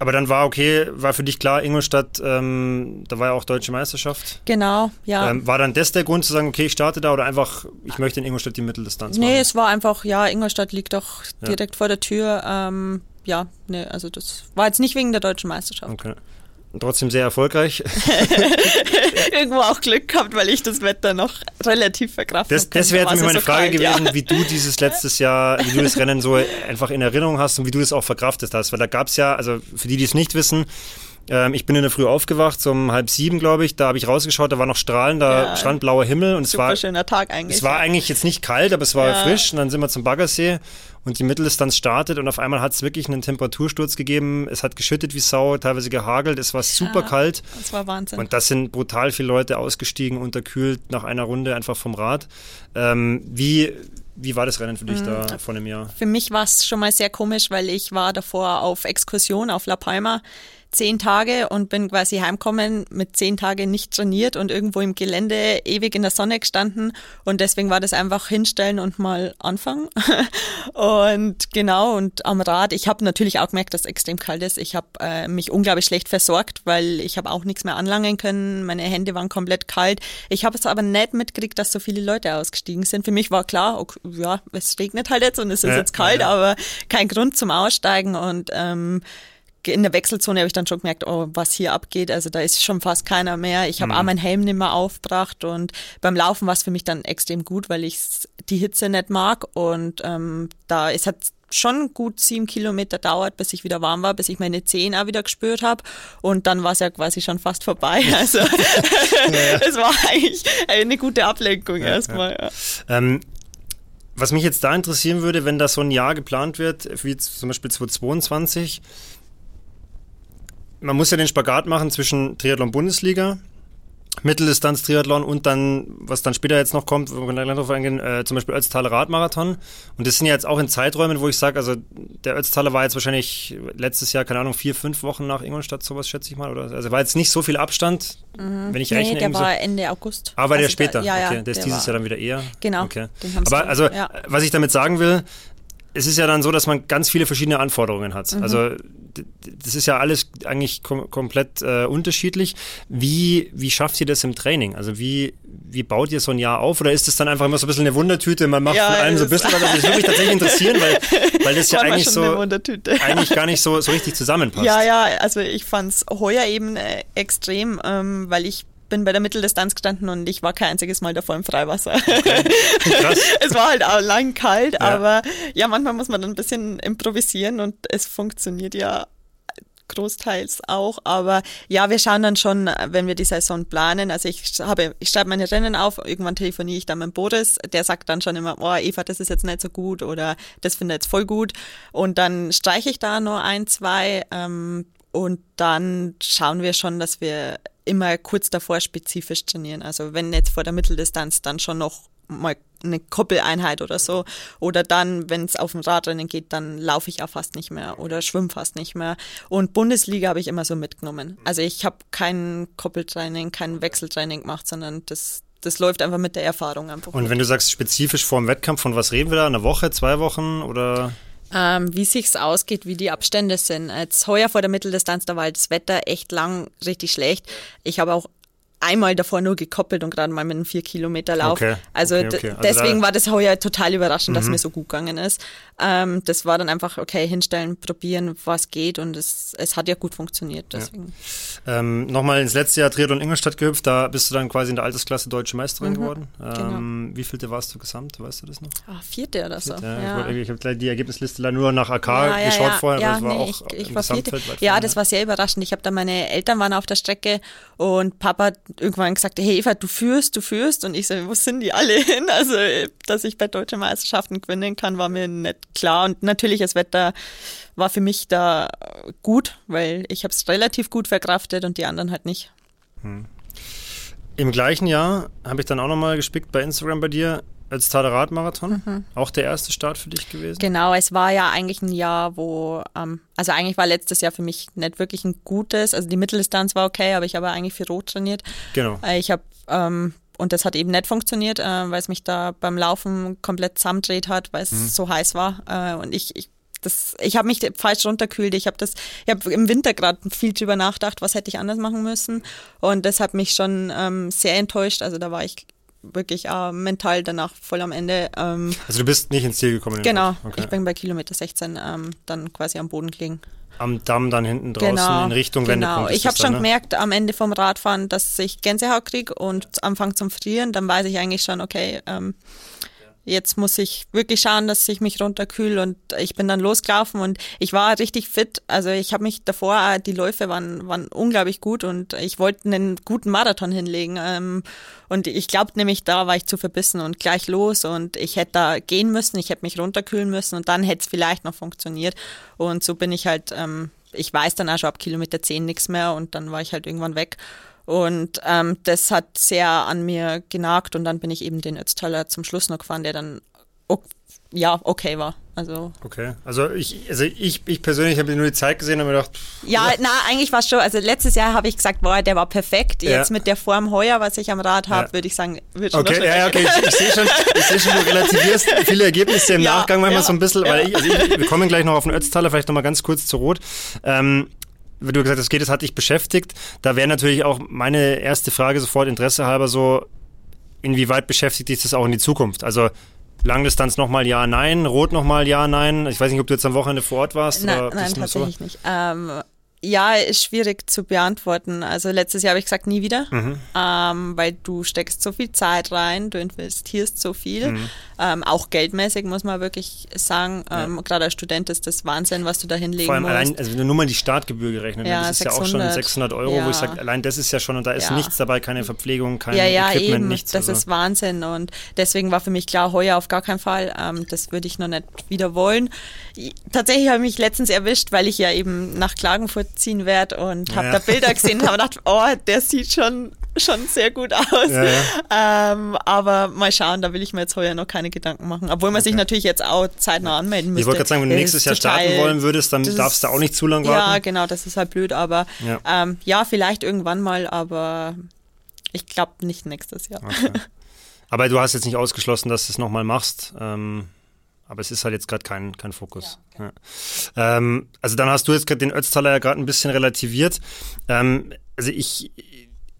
Aber dann war okay, war für dich klar, Ingolstadt, ähm, da war ja auch Deutsche Meisterschaft. Genau, ja. Ähm, war dann das der Grund zu sagen, okay, ich starte da oder einfach, ich möchte in Ingolstadt die Mitteldistanz nee, machen? es war einfach, ja, Ingolstadt liegt doch Ja. direkt vor der Tür. Ähm, ja, nee, also das war jetzt nicht wegen der deutschen Meisterschaft. Okay. Trotzdem sehr erfolgreich. Irgendwo auch Glück gehabt, weil ich das Wetter noch relativ verkraften Das, das konnte. wäre jetzt meine ja so Frage kalt, gewesen, wie du dieses letztes Jahr, wie du das Rennen so einfach in Erinnerung hast und wie du das auch verkraftet hast. Weil da gab es ja, also für die, die es nicht wissen, ähm, ich bin in der Früh aufgewacht, so um halb sieben, glaube ich. Da habe ich rausgeschaut, da war noch strahlender, Ja. stand blauer Himmel und es war, schöner Tag eigentlich. es war eigentlich jetzt nicht kalt, aber es war Ja. frisch. Und dann sind wir zum Baggersee und die Mitteldistanz startet und auf einmal hat es wirklich einen Temperatursturz gegeben. Es hat geschüttet wie Sau, teilweise gehagelt, es war super kalt. Das war Wahnsinn. Und das sind brutal viele Leute ausgestiegen, unterkühlt nach einer Runde einfach vom Rad. Ähm, wie, wie war das Rennen für dich Mhm. da vor einem Jahr? Für mich war es schon mal sehr komisch, weil ich war davor auf Exkursion auf La Palma zehn Tage und bin quasi heimgekommen mit zehn Tagen nicht trainiert und irgendwo im Gelände ewig in der Sonne gestanden und deswegen war das einfach hinstellen und mal anfangen und genau und am Rad, ich habe natürlich auch gemerkt, dass es extrem kalt ist. Ich habe äh, mich unglaublich schlecht versorgt, weil ich habe auch nichts mehr anlangen können, meine Hände waren komplett kalt. Ich habe es aber nicht mitgekriegt, dass so viele Leute ausgestiegen sind. Für mich war klar, okay, ja, es regnet halt jetzt und es ist Ja, jetzt kalt, ja. aber kein Grund zum Aussteigen und ähm, in der Wechselzone habe ich dann schon gemerkt, oh, was hier abgeht. Also da ist schon fast keiner mehr. Ich habe auch meinen Helm nicht mehr aufgebracht und beim Laufen war es für mich dann extrem gut, weil ich die Hitze nicht mag und ähm, da es hat schon gut sieben Kilometer dauert, bis ich wieder warm war, bis ich meine Zehen auch wieder gespürt habe und dann war es ja quasi schon fast vorbei. Also es war eigentlich eine gute Ablenkung erstmal. Ja. Ähm, was mich jetzt da interessieren würde, wenn da so ein Jahr geplant wird, wie zum Beispiel 2022, man muss ja den Spagat machen zwischen Triathlon-Bundesliga, Mitteldistanz-Triathlon und dann, was dann später jetzt noch kommt, wo wir gleich drauf eingehen, äh, zum Beispiel Ötztaler Radmarathon. Und das sind ja jetzt auch in Zeiträumen, wo ich sage, also der Ötztaler war jetzt wahrscheinlich letztes Jahr, keine Ahnung, vier, fünf Wochen nach Ingolstadt, sowas schätze ich mal, oder? Also war jetzt nicht so viel Abstand, wenn ich Nee, rechne. der irgendwie so- war Ende August. Ah, war der Also später? Da, ja, ja, okay, der ist dieses war- Jahr dann wieder eher. Genau, Okay. Aber dann- also, ja. was ich damit sagen will, es ist ja dann so, dass man ganz viele verschiedene Anforderungen hat. Mhm. Also das ist ja alles eigentlich kom komplett äh, unterschiedlich. Wie, wie schafft ihr das im Training? Also wie, wie baut ihr so ein Jahr auf? Oder ist es dann einfach immer so ein bisschen eine Wundertüte? Man macht Ja, von allem so ein das- bisschen, was das würde mich tatsächlich interessieren, weil, weil das ja eigentlich so eigentlich gar nicht so, so richtig zusammenpasst. Ja, ja, also ich fand's heuer eben äh, extrem, ähm, weil ich bin bei der Mitteldistanz gestanden und ich war kein einziges Mal davor im Freiwasser. Krass. es war halt auch lang kalt, Ja. aber ja, manchmal muss man dann ein bisschen improvisieren und es funktioniert ja großteils auch, aber ja, wir schauen dann schon, wenn wir die Saison planen, also ich habe, ich schreibe meine Rennen auf, irgendwann telefoniere ich dann mit Boris, der sagt dann schon immer, oh Eva, das ist jetzt nicht so gut oder das finde ich jetzt voll gut und dann streiche ich da nur ein, zwei ähm, und dann schauen wir schon, dass wir immer kurz davor spezifisch trainieren. Also wenn jetzt vor der Mitteldistanz, dann schon noch mal eine Koppeleinheit oder so. Oder dann, wenn es auf dem Radrennen geht, dann laufe ich auch fast nicht mehr oder schwimme fast nicht mehr. Und Bundesliga habe ich immer so mitgenommen. Also ich habe kein Koppeltraining, kein Wechseltraining gemacht, sondern das, das läuft einfach mit der Erfahrung einfach. Und wenn du sagst spezifisch vor dem Wettkampf, von was reden wir da? Eine Woche, zwei Wochen oder? Ähm, wie sich's ausgeht, wie die Abstände sind. Jetzt heuer vor der Mitteldistanz, da war das Wetter echt lang richtig schlecht. Ich habe auch einmal davor nur gekoppelt und gerade mal mit einem 4 Kilometer Lauf. Okay, also, okay, okay. also deswegen da war das heuer total überraschend, dass mhm. mir so gut gegangen ist. Ähm, das war dann einfach, okay, hinstellen, probieren, was geht und es, es hat ja gut funktioniert. Deswegen. Ja. Ähm, Nochmal ins letzte Jahr Triathlon Ingolstadt gehüpft, da bist du dann quasi in der Altersklasse Deutsche Meisterin mhm, geworden. Ähm, genau. Wie vielte warst du gesamt, weißt du das noch? Ah, vierte oder so. Vierte, ja. Ich, ich habe die Ergebnisliste nur nach AK ja, geschaut vorher, ja, aber nee, auch ich, ich war vierte. Ja, das war sehr überraschend. Ich habe da meine Eltern waren auf der Strecke und Papa hat irgendwann gesagt, hey Eva, du führst, du führst und ich so, wo sind die alle hin? Also, dass ich bei Deutschen Meisterschaften gewinnen kann, war mir nicht klar. Und natürlich, das Wetter war für mich da gut, weil ich habe es relativ gut verkraftet und die anderen halt nicht. Hm. Im gleichen Jahr habe ich dann auch nochmal gespickt bei Instagram bei dir als Radmarathon. Mhm. Auch der erste Start für dich gewesen? Genau, es war ja eigentlich ein Jahr, wo, ähm, also eigentlich war letztes Jahr für mich nicht wirklich ein gutes, also die Mitteldistanz war okay, aber ich habe eigentlich für Rot trainiert. Genau. Äh, ich habe ähm, und das hat eben nicht funktioniert, äh, weil es mich da beim Laufen komplett zusammendreht hat, weil es mhm. so heiß war. Äh, und ich, ich das, ich habe mich falsch runterkühlt. Ich habe das, ich habe im Winter gerade viel drüber nachgedacht, was hätte ich anders machen müssen. Und das hat mich schon ähm, sehr enttäuscht. Also da war ich wirklich äh, mental danach voll am Ende. Ähm, also du bist nicht ins Ziel gekommen? Genau, okay. ich bin bei Kilometer 16 ähm, dann quasi am Boden gelegen am Damm dann hinten draußen genau, in Richtung genau. Wendepunkt. Ich habe schon ne? gemerkt am Ende vom Radfahren, dass ich Gänsehaut kriege und anfange zum Frieren. Dann weiß ich eigentlich schon, okay, ähm, Jetzt muss ich wirklich schauen, dass ich mich runterkühle und ich bin dann losgelaufen und ich war richtig fit. Also ich habe mich davor, die Läufe waren, waren unglaublich gut und ich wollte einen guten Marathon hinlegen. Ähm, und ich glaube nämlich, da war ich zu verbissen und gleich los und ich hätte da gehen müssen, ich hätte mich runterkühlen müssen und dann hätte es vielleicht noch funktioniert. Und so bin ich halt, ähm, ich weiß dann auch schon ab Kilometer 10 nichts mehr und dann war ich halt irgendwann weg. Und ähm, das hat sehr an mir genagt und dann bin ich eben den Ötztaler zum Schluss noch gefahren, der dann ja okay war. Also okay, also ich, also ich, ich persönlich habe nur die Zeit gesehen und mir gedacht. Pff, ja, na eigentlich war es schon. Also letztes Jahr habe ich gesagt, boah, der war perfekt. Jetzt ja. mit der Form heuer, was ich am Rad habe, ja. würde ich sagen, wird schon Okay, ja, okay, ich, ich sehe schon, ich sehe schon, du relativierst viele Ergebnisse im ja, Nachgang manchmal so ein bisschen, weil ich, also ich, wir kommen gleich noch auf den Ötztaler, vielleicht nochmal ganz kurz zu Rot. Ähm, wie du gesagt hast, geht, das hat dich beschäftigt. Da wäre natürlich auch meine erste Frage sofort Interesse halber so, inwieweit beschäftigt dich das auch in die Zukunft? Also Langdistanz nochmal ja, nein, Rot nochmal ja, nein. Ich weiß nicht, ob du jetzt am Wochenende vor Ort warst. Nein, oder nein tatsächlich so? nicht. Ähm, ja, ist schwierig zu beantworten. Also letztes Jahr habe ich gesagt, nie wieder, mhm. ähm, weil du steckst so viel Zeit rein, du investierst so viel, mhm. ähm, auch geldmäßig muss man wirklich sagen. Ähm, ja. Gerade als Student ist das Wahnsinn, was du da hinlegen Vor allem musst. allein, also wenn du nur mal die Startgebühr gerechnet ja, das ist 600, ja auch schon 600 Euro, ja. wo ich sage, allein das ist ja schon, und da ist nichts dabei, keine Verpflegung, kein ja, ja, Equipment, eben. nichts. Das also. ist Wahnsinn und deswegen war für mich klar, heuer auf gar keinen Fall, ähm, das würde ich noch nicht wieder wollen. Tatsächlich habe ich mich letztens erwischt, weil ich ja eben nach Klagenfurt ziehen werde und habe ja. da Bilder gesehen und habe gedacht, oh, der sieht schon, schon sehr gut aus. Ja. Ähm, aber mal schauen, da will ich mir jetzt heuer noch keine Gedanken machen. Obwohl man okay. sich natürlich jetzt auch zeitnah anmelden müsste. Ich wollte gerade sagen, wenn du nächstes Jahr starten wollen würdest, dann darfst du auch nicht zu lange warten. Ja, genau, das ist halt blöd, aber ja, ähm, ja vielleicht irgendwann mal, aber ich glaube nicht nächstes Jahr. Okay. Aber du hast jetzt nicht ausgeschlossen, dass du es nochmal machst. Ähm, aber es ist halt jetzt gerade kein, kein Fokus. Ja, ja. Ähm, also dann hast du jetzt den Ötztaler ja gerade ein bisschen relativiert. Ähm, also ich,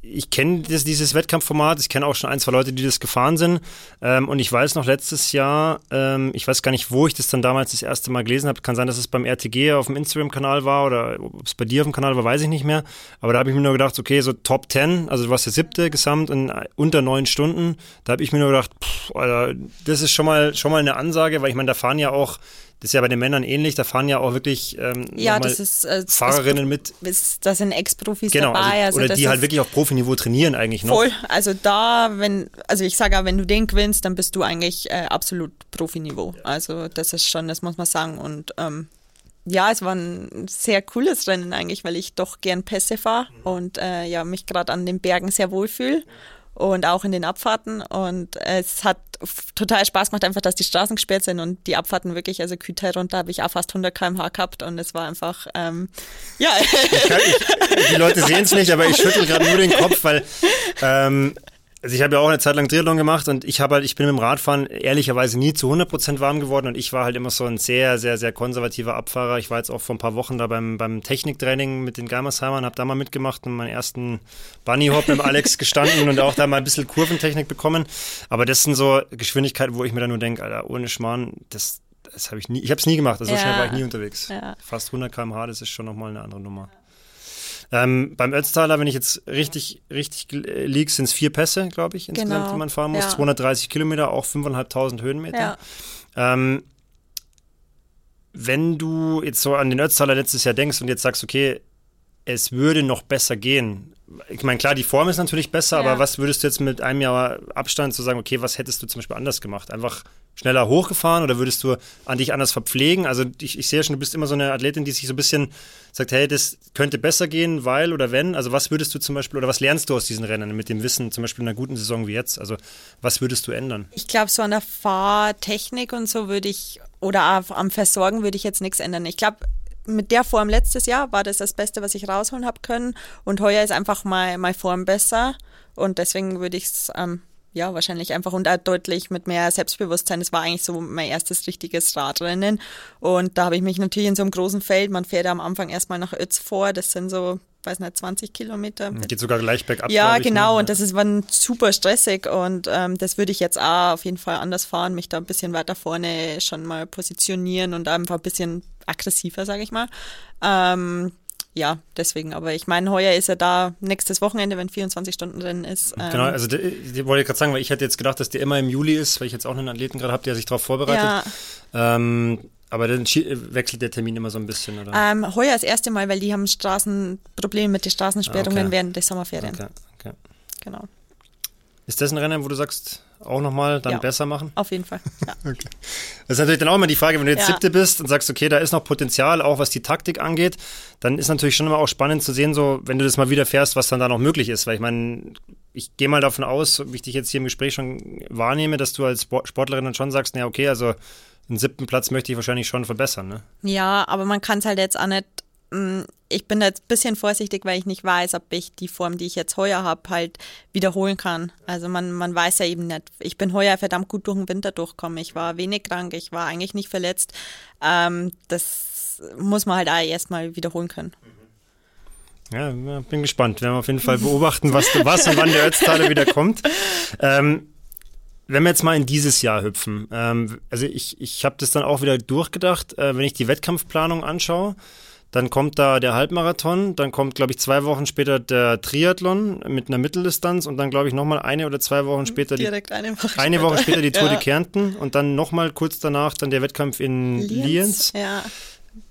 ich kenne dieses Wettkampfformat, ich kenne auch schon ein, zwei Leute, die das gefahren sind. Ähm, und ich weiß noch letztes Jahr, ähm, ich weiß gar nicht, wo ich das dann damals das erste Mal gelesen habe. Kann sein, dass es beim RTG auf dem Instagram-Kanal war oder ob es bei dir auf dem Kanal war, weiß ich nicht mehr. Aber da habe ich mir nur gedacht, okay, so Top 10, also du warst der siebte gesamt und unter neun Stunden. Da habe ich mir nur gedacht, pff, Alter, das ist schon mal, schon mal eine Ansage, weil ich meine, da fahren ja auch das ist ja bei den Männern ähnlich, da fahren ja auch wirklich ähm, ja, das ist, äh, Fahrerinnen mit. Ist, da sind Ex-Profis genau, dabei. Also, oder die halt wirklich auf Profiniveau trainieren eigentlich noch. Voll, also da, wenn, also ich sage ja, wenn du den gewinnst, dann bist du eigentlich äh, absolut Profiniveau. Also das ist schon, das muss man sagen. Und ähm, ja, es war ein sehr cooles Rennen eigentlich, weil ich doch gern Pässe fahre und äh, ja, mich gerade an den Bergen sehr wohl fühle und auch in den Abfahrten. Und es hat total Spaß gemacht, einfach, dass die Straßen gesperrt sind und die Abfahrten wirklich, also Küte runter habe ich auch fast 100 km/h gehabt und es war einfach, ähm, ja. Ich kann, ich, die Leute sehen es nicht, aber ich schüttel gerade nur den Kopf, weil ähm, also ich habe ja auch eine Zeit lang Triathlon gemacht und ich habe halt, ich bin mit dem Radfahren ehrlicherweise nie zu 100% warm geworden und ich war halt immer so ein sehr, sehr, sehr konservativer Abfahrer. Ich war jetzt auch vor ein paar Wochen da beim, beim Techniktraining mit den Geimersheimern, habe da mal mitgemacht und meinen ersten Bunnyhop mit dem Alex gestanden und auch da mal ein bisschen Kurventechnik bekommen. Aber das sind so Geschwindigkeiten, wo ich mir dann nur denke, Alter, ohne Schmarrn, das, das habe ich nie, ich habe es nie gemacht, also so schnell war ich nie unterwegs. Ja. Fast 100 km/h, das ist schon nochmal eine andere Nummer. Ähm, beim Ötztaler, wenn ich jetzt richtig, richtig liege, sind es vier Pässe, glaube ich, insgesamt, genau. die man fahren muss. Ja. 230 Kilometer, auch 5.500 Höhenmeter. Ja. Ähm, wenn du jetzt so an den Ötztaler letztes Jahr denkst und jetzt sagst, okay, es würde noch besser gehen. Ich meine, klar, die Form ist natürlich besser, ja. aber was würdest du jetzt mit einem Jahr Abstand zu sagen, okay, was hättest du zum Beispiel anders gemacht? Einfach schneller hochgefahren oder würdest du an dich anders verpflegen? Also ich, ich sehe schon, du bist immer so eine Athletin, die sich so ein bisschen sagt, hey, das könnte besser gehen, weil oder wenn. Also was würdest du zum Beispiel oder was lernst du aus diesen Rennen mit dem Wissen, zum Beispiel in einer guten Saison wie jetzt? Also was würdest du ändern? Ich glaube, so an der Fahrtechnik und so würde ich oder am Versorgen würde ich jetzt nichts ändern. Ich glaube, mit der Form letztes Jahr war das das Beste, was ich rausholen habe können. Und heuer ist einfach mal meine Form besser. Und deswegen würde ich es ähm, ja wahrscheinlich einfach und auch deutlich mit mehr Selbstbewusstsein. Das war eigentlich so mein erstes richtiges Radrennen. Und da habe ich mich natürlich in so einem großen Feld, man fährt am Anfang erstmal nach Ötz vor, das sind so weiß nicht, 20 Kilometer. Geht sogar gleich bergab. Ja, ne? genau. Ne? Und das ist war super stressig und ähm, das würde ich jetzt auch auf jeden Fall anders fahren, mich da ein bisschen weiter vorne schon mal positionieren und einfach ein bisschen aggressiver, sage ich mal. Ähm, ja, deswegen, aber ich meine, heuer ist er da nächstes Wochenende, wenn 24 Stunden drin ist. Ähm genau, also die, die wollte ich gerade sagen, weil ich hätte jetzt gedacht, dass der immer im Juli ist, weil ich jetzt auch einen Athleten gerade habe, der sich darauf vorbereitet. Ja. Ähm, aber dann wechselt der Termin immer so ein bisschen, oder? Ähm, heuer das erste Mal, weil die haben Straßenprobleme mit den Straßensperrungen okay. während der Sommerferien. Okay, okay. Genau. Ist das ein Rennen, wo du sagst, auch nochmal dann ja, besser machen? Auf jeden Fall. Ja. okay. Das ist natürlich dann auch immer die Frage, wenn du jetzt ja. siebte bist und sagst, okay, da ist noch Potenzial, auch was die Taktik angeht, dann ist natürlich schon immer auch spannend zu sehen, so, wenn du das mal wieder fährst, was dann da noch möglich ist. Weil ich meine, ich gehe mal davon aus, wie ich dich jetzt hier im Gespräch schon wahrnehme, dass du als Sportlerin dann schon sagst, na okay, also einen siebten Platz möchte ich wahrscheinlich schon verbessern, ne? Ja, aber man kann es halt jetzt auch nicht ich bin jetzt ein bisschen vorsichtig, weil ich nicht weiß, ob ich die Form, die ich jetzt heuer habe, halt wiederholen kann. Also man, man weiß ja eben nicht. Ich bin heuer verdammt gut durch den Winter durchgekommen. Ich war wenig krank, ich war eigentlich nicht verletzt. Ähm, das muss man halt auch erstmal wiederholen können. Ja, bin gespannt. Wir werden auf jeden Fall beobachten, was, was und wann der Ötztaler wieder kommt. Ähm, wenn wir jetzt mal in dieses Jahr hüpfen, ähm, also ich, ich habe das dann auch wieder durchgedacht, äh, wenn ich die Wettkampfplanung anschaue, dann kommt da der Halbmarathon, dann kommt, glaube ich, zwei Wochen später der Triathlon mit einer Mitteldistanz und dann, glaube ich, nochmal eine oder zwei Wochen später Direkt eine Woche, eine Woche später die Tour ja. de Kärnten und dann nochmal kurz danach dann der Wettkampf in Lienz. Lienz. Ja.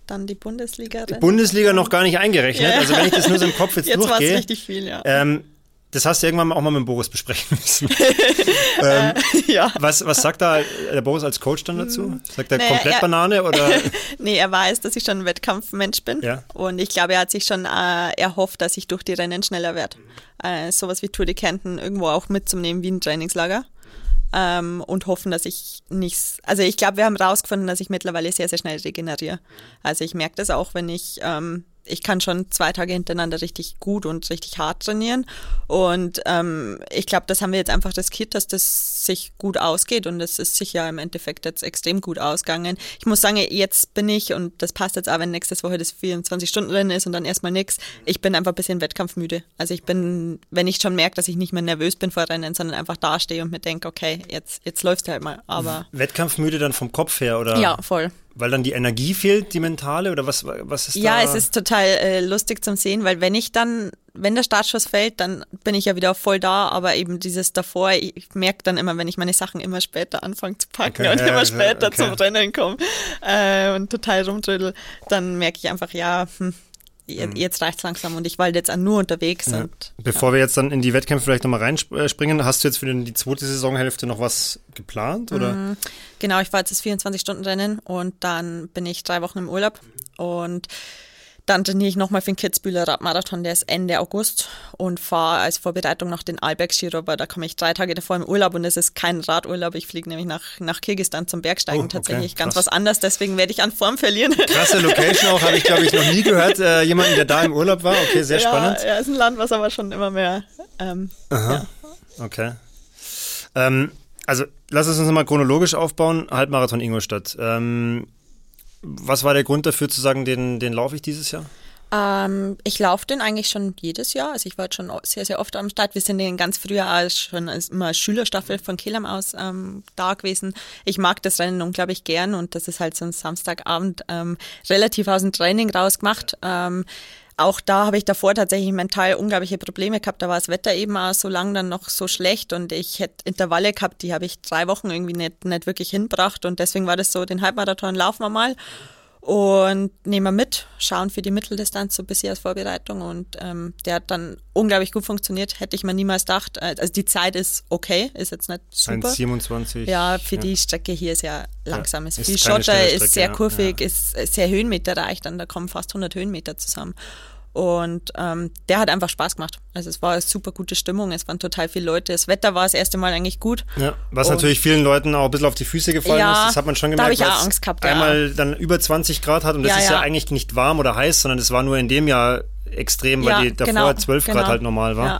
Dann die Bundesliga. Die Bundesliga noch gar nicht eingerechnet. Ja. Also wenn ich das nur so im Kopf jetzt, jetzt durchgehe. Jetzt richtig viel, ja. Ähm, das hast du irgendwann auch mal mit Boris besprechen müssen. ähm, ja. was, was sagt da der Boris als Coach dann dazu? Sagt er naja, komplett er, Banane oder? nee, er weiß, dass ich schon ein Wettkampfmensch bin. Ja. Und ich glaube, er hat sich schon äh, erhofft, dass ich durch die Rennen schneller werde. Äh, sowas wie Tour de Kärnten irgendwo auch mitzunehmen wie ein Trainingslager. Ähm, und hoffen, dass ich nichts. Also ich glaube, wir haben rausgefunden, dass ich mittlerweile sehr, sehr schnell regeneriere. Also ich merke das auch, wenn ich ähm, ich kann schon zwei Tage hintereinander richtig gut und richtig hart trainieren. Und ähm, ich glaube, das haben wir jetzt einfach riskiert, dass das sich gut ausgeht. Und es ist sicher im Endeffekt jetzt extrem gut ausgegangen. Ich muss sagen, jetzt bin ich, und das passt jetzt auch, wenn nächstes Woche das 24-Stunden-Rennen ist und dann erstmal nichts, ich bin einfach ein bisschen wettkampfmüde. Also ich bin, wenn ich schon merke, dass ich nicht mehr nervös bin vor Rennen, sondern einfach dastehe und mir denke, okay, jetzt, jetzt läuft halt mal. Aber Wettkampfmüde dann vom Kopf her, oder? Ja, voll. Weil dann die Energie fehlt, die mentale, oder was, was ist ja, da? Ja, es ist total äh, lustig zum Sehen, weil wenn ich dann, wenn der Startschuss fällt, dann bin ich ja wieder voll da, aber eben dieses davor, ich merke dann immer, wenn ich meine Sachen immer später anfange zu packen okay, und ja, immer später okay. zum Rennen komme äh, und total rumtrödel, dann merke ich einfach, ja, hm. Jetzt reicht es langsam und ich war jetzt auch nur unterwegs. Ja. Und, Bevor ja. wir jetzt dann in die Wettkämpfe vielleicht nochmal reinspringen, hast du jetzt für die zweite Saisonhälfte noch was geplant? Oder? Mhm. Genau, ich war jetzt das 24-Stunden-Rennen und dann bin ich drei Wochen im Urlaub und dann trainiere ich nochmal für den Kitzbühler Radmarathon, der ist Ende August und fahre als Vorbereitung noch den Alberg Skirober. Da komme ich drei Tage davor im Urlaub und es ist kein Radurlaub. Ich fliege nämlich nach, nach Kirgistan zum Bergsteigen. Oh, okay, Tatsächlich krass. ganz was anderes, deswegen werde ich an Form verlieren. Krasse Location auch, habe ich glaube ich noch nie gehört. Äh, jemanden, der da im Urlaub war. Okay, sehr ja, spannend. Ja, ist ein Land, was aber schon immer mehr. Ähm, Aha. Ja. Okay. Ähm, also lass uns uns mal chronologisch aufbauen. Halbmarathon Ingolstadt. Ähm, was war der Grund dafür zu sagen, den, den laufe ich dieses Jahr? Ähm, ich laufe den eigentlich schon jedes Jahr. Also ich war schon sehr, sehr oft am Start. Wir sind den ganz früher als schon als immer Schülerstaffel von Kelam aus ähm, da gewesen. Ich mag das Rennen unglaublich gern und das ist halt so ein Samstagabend ähm, relativ aus dem Training rausgemacht. Ähm, auch da habe ich davor tatsächlich mental unglaubliche Probleme gehabt. Da war das Wetter eben auch so lang dann noch so schlecht und ich hätte Intervalle gehabt, die habe ich drei Wochen irgendwie nicht, nicht wirklich hinbracht und deswegen war das so, den Halbmarathon laufen wir mal und nehmen wir mit, schauen für die Mitteldistanz so bisher als Vorbereitung und ähm, der hat dann unglaublich gut funktioniert, hätte ich mir niemals gedacht. Äh, also die Zeit ist okay, ist jetzt nicht super. 1,27. Ja, für ja. die Strecke hier ist ja langsam, ja, ist, ist viel Schotter, ist sehr kurvig, ja. ist sehr höhenmeterreich, dann da kommen fast 100 Höhenmeter zusammen. Und ähm, der hat einfach Spaß gemacht. Also es war eine super gute Stimmung, es waren total viele Leute. Das Wetter war das erste Mal eigentlich gut. Ja, was und natürlich vielen Leuten auch ein bisschen auf die Füße gefallen ja, ist. Das hat man schon gemerkt. Da habe ich auch Angst gehabt. Einmal dann über 20 Grad hat und das ja, ist ja, eigentlich nicht warm oder heiß, sondern es war nur in dem Jahr extrem, weil die davor genau, 12 Grad genau. halt normal war.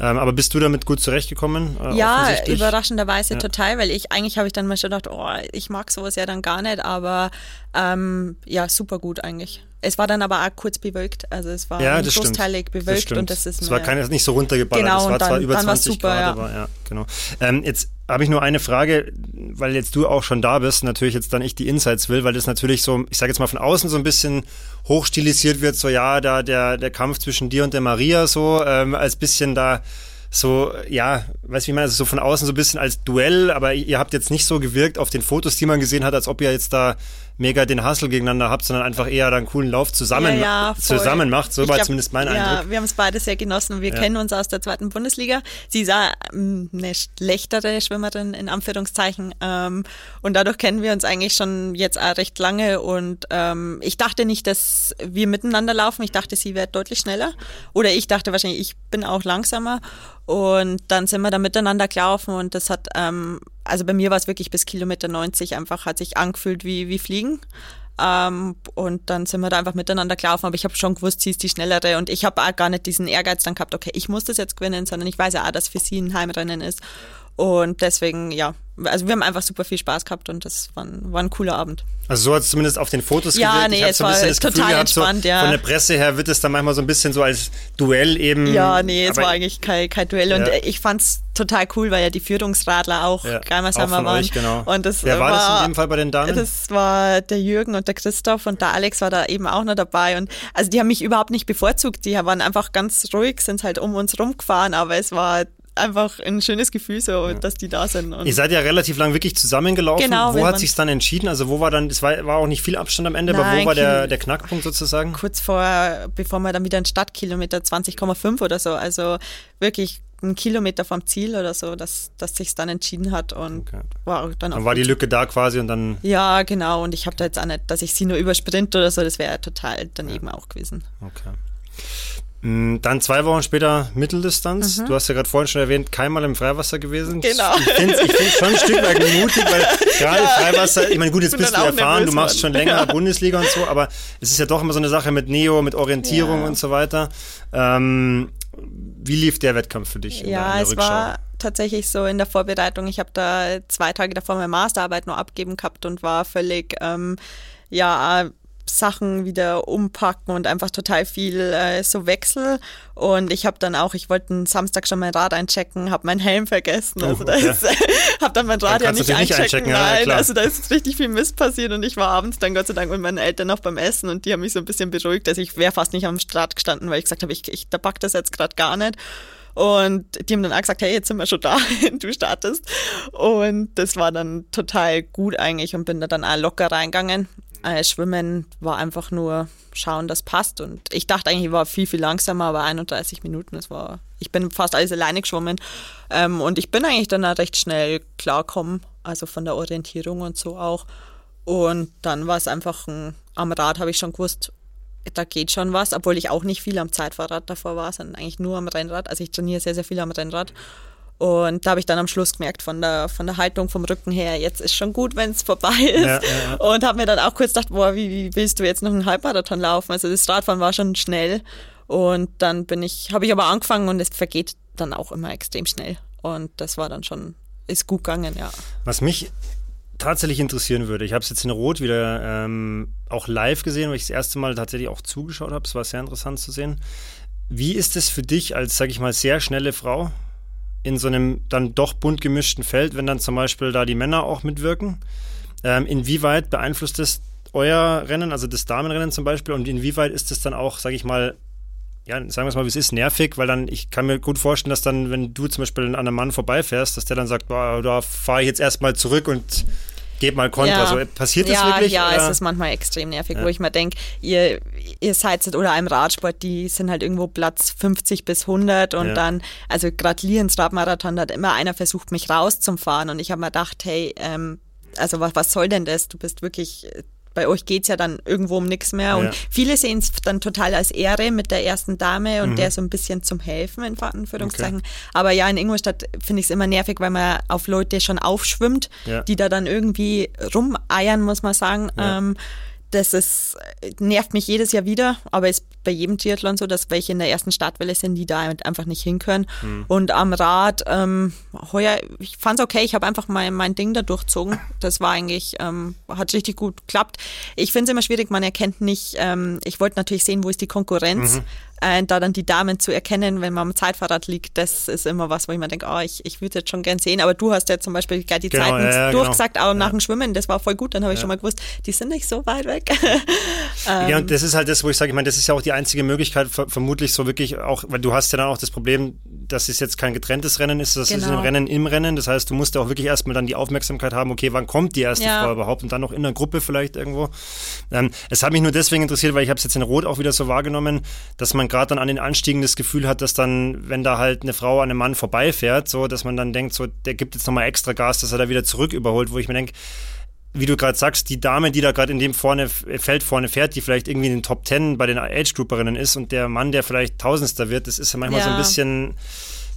Ähm, aber bist du damit gut zurechtgekommen? Äh, ja, überraschenderweise ja. total, weil ich eigentlich habe ich dann mal schon gedacht, oh, ich mag sowas ja dann gar nicht, aber ähm, ja, super gut eigentlich. Es war dann aber auch kurz bewölkt, also es war ja, großteilig stimmt. bewölkt das und das ist. Es war keine, nicht so runtergeballert, genau, es war dann, zwar über 20 super, Grad, ja. aber ja, genau. Ähm, jetzt habe ich nur eine Frage, weil jetzt du auch schon da bist, natürlich jetzt dann ich die Insights will, weil das natürlich so, ich sage jetzt mal von außen so ein bisschen hochstilisiert wird, so ja, da der, der Kampf zwischen dir und der Maria so, ähm, als bisschen da so, ja, weiß wie ich meine, also so von außen so ein bisschen als Duell, aber ihr habt jetzt nicht so gewirkt auf den Fotos, die man gesehen hat, als ob ihr jetzt da mega den Hustle gegeneinander habt, sondern einfach eher einen coolen Lauf zusammen, ja, ja, zusammen macht. So ich war glaub, zumindest mein ja, Eindruck. Wir haben es beide sehr genossen. Wir ja. kennen uns aus der zweiten Bundesliga. Sie ist ähm, eine schlechtere Schwimmerin in Anführungszeichen. Ähm, und dadurch kennen wir uns eigentlich schon jetzt auch recht lange. Und ähm, ich dachte nicht, dass wir miteinander laufen. Ich dachte, sie wäre deutlich schneller. Oder ich dachte wahrscheinlich, ich bin auch langsamer. Und dann sind wir da miteinander gelaufen und das hat, ähm, also bei mir war es wirklich bis Kilometer 90 einfach, hat sich angefühlt wie, wie Fliegen. Ähm, und dann sind wir da einfach miteinander gelaufen, aber ich habe schon gewusst, sie ist die schnellere und ich habe auch gar nicht diesen Ehrgeiz dann gehabt, okay, ich muss das jetzt gewinnen, sondern ich weiß ja auch, dass für sie ein Heimrennen ist. Und deswegen, ja, also wir haben einfach super viel Spaß gehabt und das war ein, war ein cooler Abend. Also so hat es zumindest auf den Fotos ja, gewirkt. Nee, ich so ein bisschen das Gefühl gehabt, entspannt, so ja. von der Presse her wird es dann manchmal so ein bisschen so als Duell eben. Ja, nee, es war eigentlich kein, kein Duell und ja. ich fand es total cool, weil ja die Führungsradler auch ja, Gemmersheimer waren. Euch, genau. Und das Wer war, war das in dem Fall bei den Damen? Das war der Jürgen und der Christoph und der Alex war da eben auch noch dabei und also die haben mich überhaupt nicht bevorzugt, die waren einfach ganz ruhig, sind halt um uns rumgefahren, aber es war einfach ein schönes Gefühl, so, ja. dass die da sind. Ihr seid ja relativ lang wirklich zusammengelaufen. Genau, wo hat sich dann entschieden? Also wo war dann, es war, war auch nicht viel Abstand am Ende, Nein, aber wo war der, der Knackpunkt sozusagen? Kurz vor, bevor wir dann wieder in Stadtkilometer 20,5 oder so, also wirklich ein Kilometer vom Ziel oder so, dass, dass sich dann entschieden hat und okay. war dann auch. Dann war die Lücke da quasi und dann. Ja, genau. Und ich habe da jetzt auch nicht, dass ich sie nur übersprinte oder so, das wäre total daneben ja. auch gewesen. Okay. Mm, dann zwei Wochen später Mitteldistanz. Mhm. Du hast ja gerade vorhin schon erwähnt, keinmal im Freiwasser gewesen. Genau. Ich finde es schon ein Stück weit mutig, weil gerade ja. Freiwasser, ich meine, gut, jetzt bist du erfahren, du machst schon länger ja. Bundesliga und so, aber es ist ja doch immer so eine Sache mit Neo, mit Orientierung ja. und so weiter. Ähm, wie lief der Wettkampf für dich? ja, der, es Rückschau? war tatsächlich so in der Vorbereitung. Ich habe da zwei Tage davor meine Masterarbeit nur abgeben gehabt und war völlig, ähm, ja, Sachen wieder umpacken und einfach total viel äh, so Wechsel. Und ich habe dann auch, ich wollte einen Samstag schon mein Rad einchecken, habe meinen Helm vergessen. Also oh, da ist, habe dann mein Rad dann ja nicht einchecken. Nicht einchecken nein, ja, also da ist richtig viel Mist passiert und ich war abends dann Gott sei Dank mit meinen Eltern noch beim Essen und die haben mich so ein bisschen beruhigt. Also ich wäre fast nicht am Start gestanden, weil ich gesagt habe, ich, ich da packt das jetzt gerade gar nicht. Und die haben dann auch gesagt, hey, jetzt sind wir schon da, du startest. Und das war dann total gut eigentlich und bin da dann auch locker reingegangen. Äh, Schwimmen war einfach nur schauen, das passt. Und ich dachte eigentlich, ich war viel, viel langsamer, aber 31 Minuten, das war, ich bin fast alles alleine geschwommen. Ähm, und ich bin eigentlich dann auch recht schnell klarkommen, also von der Orientierung und so auch. Und dann war es einfach ein, am Rad habe ich schon gewusst, da geht schon was, obwohl ich auch nicht viel am Zeitfahrrad davor war, sondern eigentlich nur am Rennrad. Also ich trainiere sehr, sehr viel am Rennrad. Und da habe ich dann am Schluss gemerkt, von der, von der Haltung, vom Rücken her, jetzt ist schon gut, wenn es vorbei ist. Ja, ja. Und habe mir dann auch kurz gedacht, boah, wie, wie willst du jetzt noch einen Halbmarathon laufen? Also das Radfahren war schon schnell. Und dann bin ich, habe ich aber angefangen und es vergeht dann auch immer extrem schnell. Und das war dann schon, ist gut gegangen, ja. Was mich tatsächlich interessieren würde, ich habe es jetzt in Rot wieder ähm, auch live gesehen, weil ich das erste Mal tatsächlich auch zugeschaut habe. Es war sehr interessant zu sehen. Wie ist es für dich als, sage ich mal, sehr schnelle Frau, in so einem dann doch bunt gemischten Feld, wenn dann zum Beispiel da die Männer auch mitwirken. Ähm, inwieweit beeinflusst das euer Rennen, also das Damenrennen zum Beispiel, und inwieweit ist das dann auch, sage ich mal, ja, sagen wir es mal, wie es ist, nervig, weil dann, ich kann mir gut vorstellen, dass dann, wenn du zum Beispiel an einem Mann vorbeifährst, dass der dann sagt, boah, da fahre ich jetzt erstmal zurück und Gebt mal Kontra. Ja. So, passiert das ja, wirklich? Ja, oder? es ist manchmal extrem nervig, ja. wo ich mir denke, ihr, ihr seid oder einem Radsport, die sind halt irgendwo Platz 50 bis 100 und ja. dann, also gerade Liens Radmarathon, da hat immer einer versucht, mich rauszufahren und ich habe mir gedacht, hey, ähm, also was, was soll denn das? Du bist wirklich bei euch geht es ja dann irgendwo um nichts mehr. Ja. Und viele sehen es dann total als Ehre mit der ersten Dame und mhm. der so ein bisschen zum Helfen, in Anführungszeichen. Okay. Aber ja, in Ingolstadt finde ich es immer nervig, weil man auf Leute schon aufschwimmt, ja. die da dann irgendwie rumeiern, muss man sagen. Ähm, das ist, nervt mich jedes Jahr wieder, aber ist bei jedem Triathlon so, dass welche in der ersten Startwelle sind, die da einfach nicht hinkönnen. Mhm. Und am Rad, ähm, heuer, ich fand's okay, ich habe einfach mein, mein Ding da durchzogen. Das war eigentlich, ähm, hat richtig gut geklappt. Ich finde es immer schwierig, man erkennt nicht, ähm, ich wollte natürlich sehen, wo ist die Konkurrenz. Mhm äh, da dann die Damen zu erkennen, wenn man am Zeitfahrrad liegt, das ist immer was, wo ich mir denke, oh, ich, ich würde jetzt schon gern sehen, aber du hast ja zum Beispiel gleich die genau, Zeiten ja, ja, durchgesagt, genau. auch nach dem Schwimmen, das war voll gut, dann habe ich schon mal gewusst, die sind nicht so weit weg. ähm, ja, und das ist halt das, wo ich sage, ich meine, das ist ja auch die einzige Möglichkeit, vermutlich so wirklich auch, weil du hast ja dann auch das Problem, dass es jetzt kein getrenntes Rennen ist, das genau. ist ein Rennen im Rennen, das heißt, du musst ja auch wirklich erstmal dann die Aufmerksamkeit haben, okay, wann kommt die erste Frau überhaupt und dann noch in der Gruppe vielleicht irgendwo. Ähm, es hat mich nur deswegen interessiert, weil ich habe es jetzt in Rot auch wieder so wahrgenommen, dass man gerade dann an den Anstieg Einstiegen das Gefühl hat, dass dann, wenn da halt eine Frau an einem Mann vorbeifährt, so, dass man dann denkt, so, der gibt jetzt nochmal extra Gas, dass er da wieder zurück überholt, wo ich mir denke, wie du gerade sagst, die Dame, die da gerade in dem vorne, Feld vorne fährt, die vielleicht irgendwie in den Top Ten bei den Age-Grouperinnen ist und der Mann, der vielleicht Tausendster wird, das ist ja manchmal ja. so ein bisschen,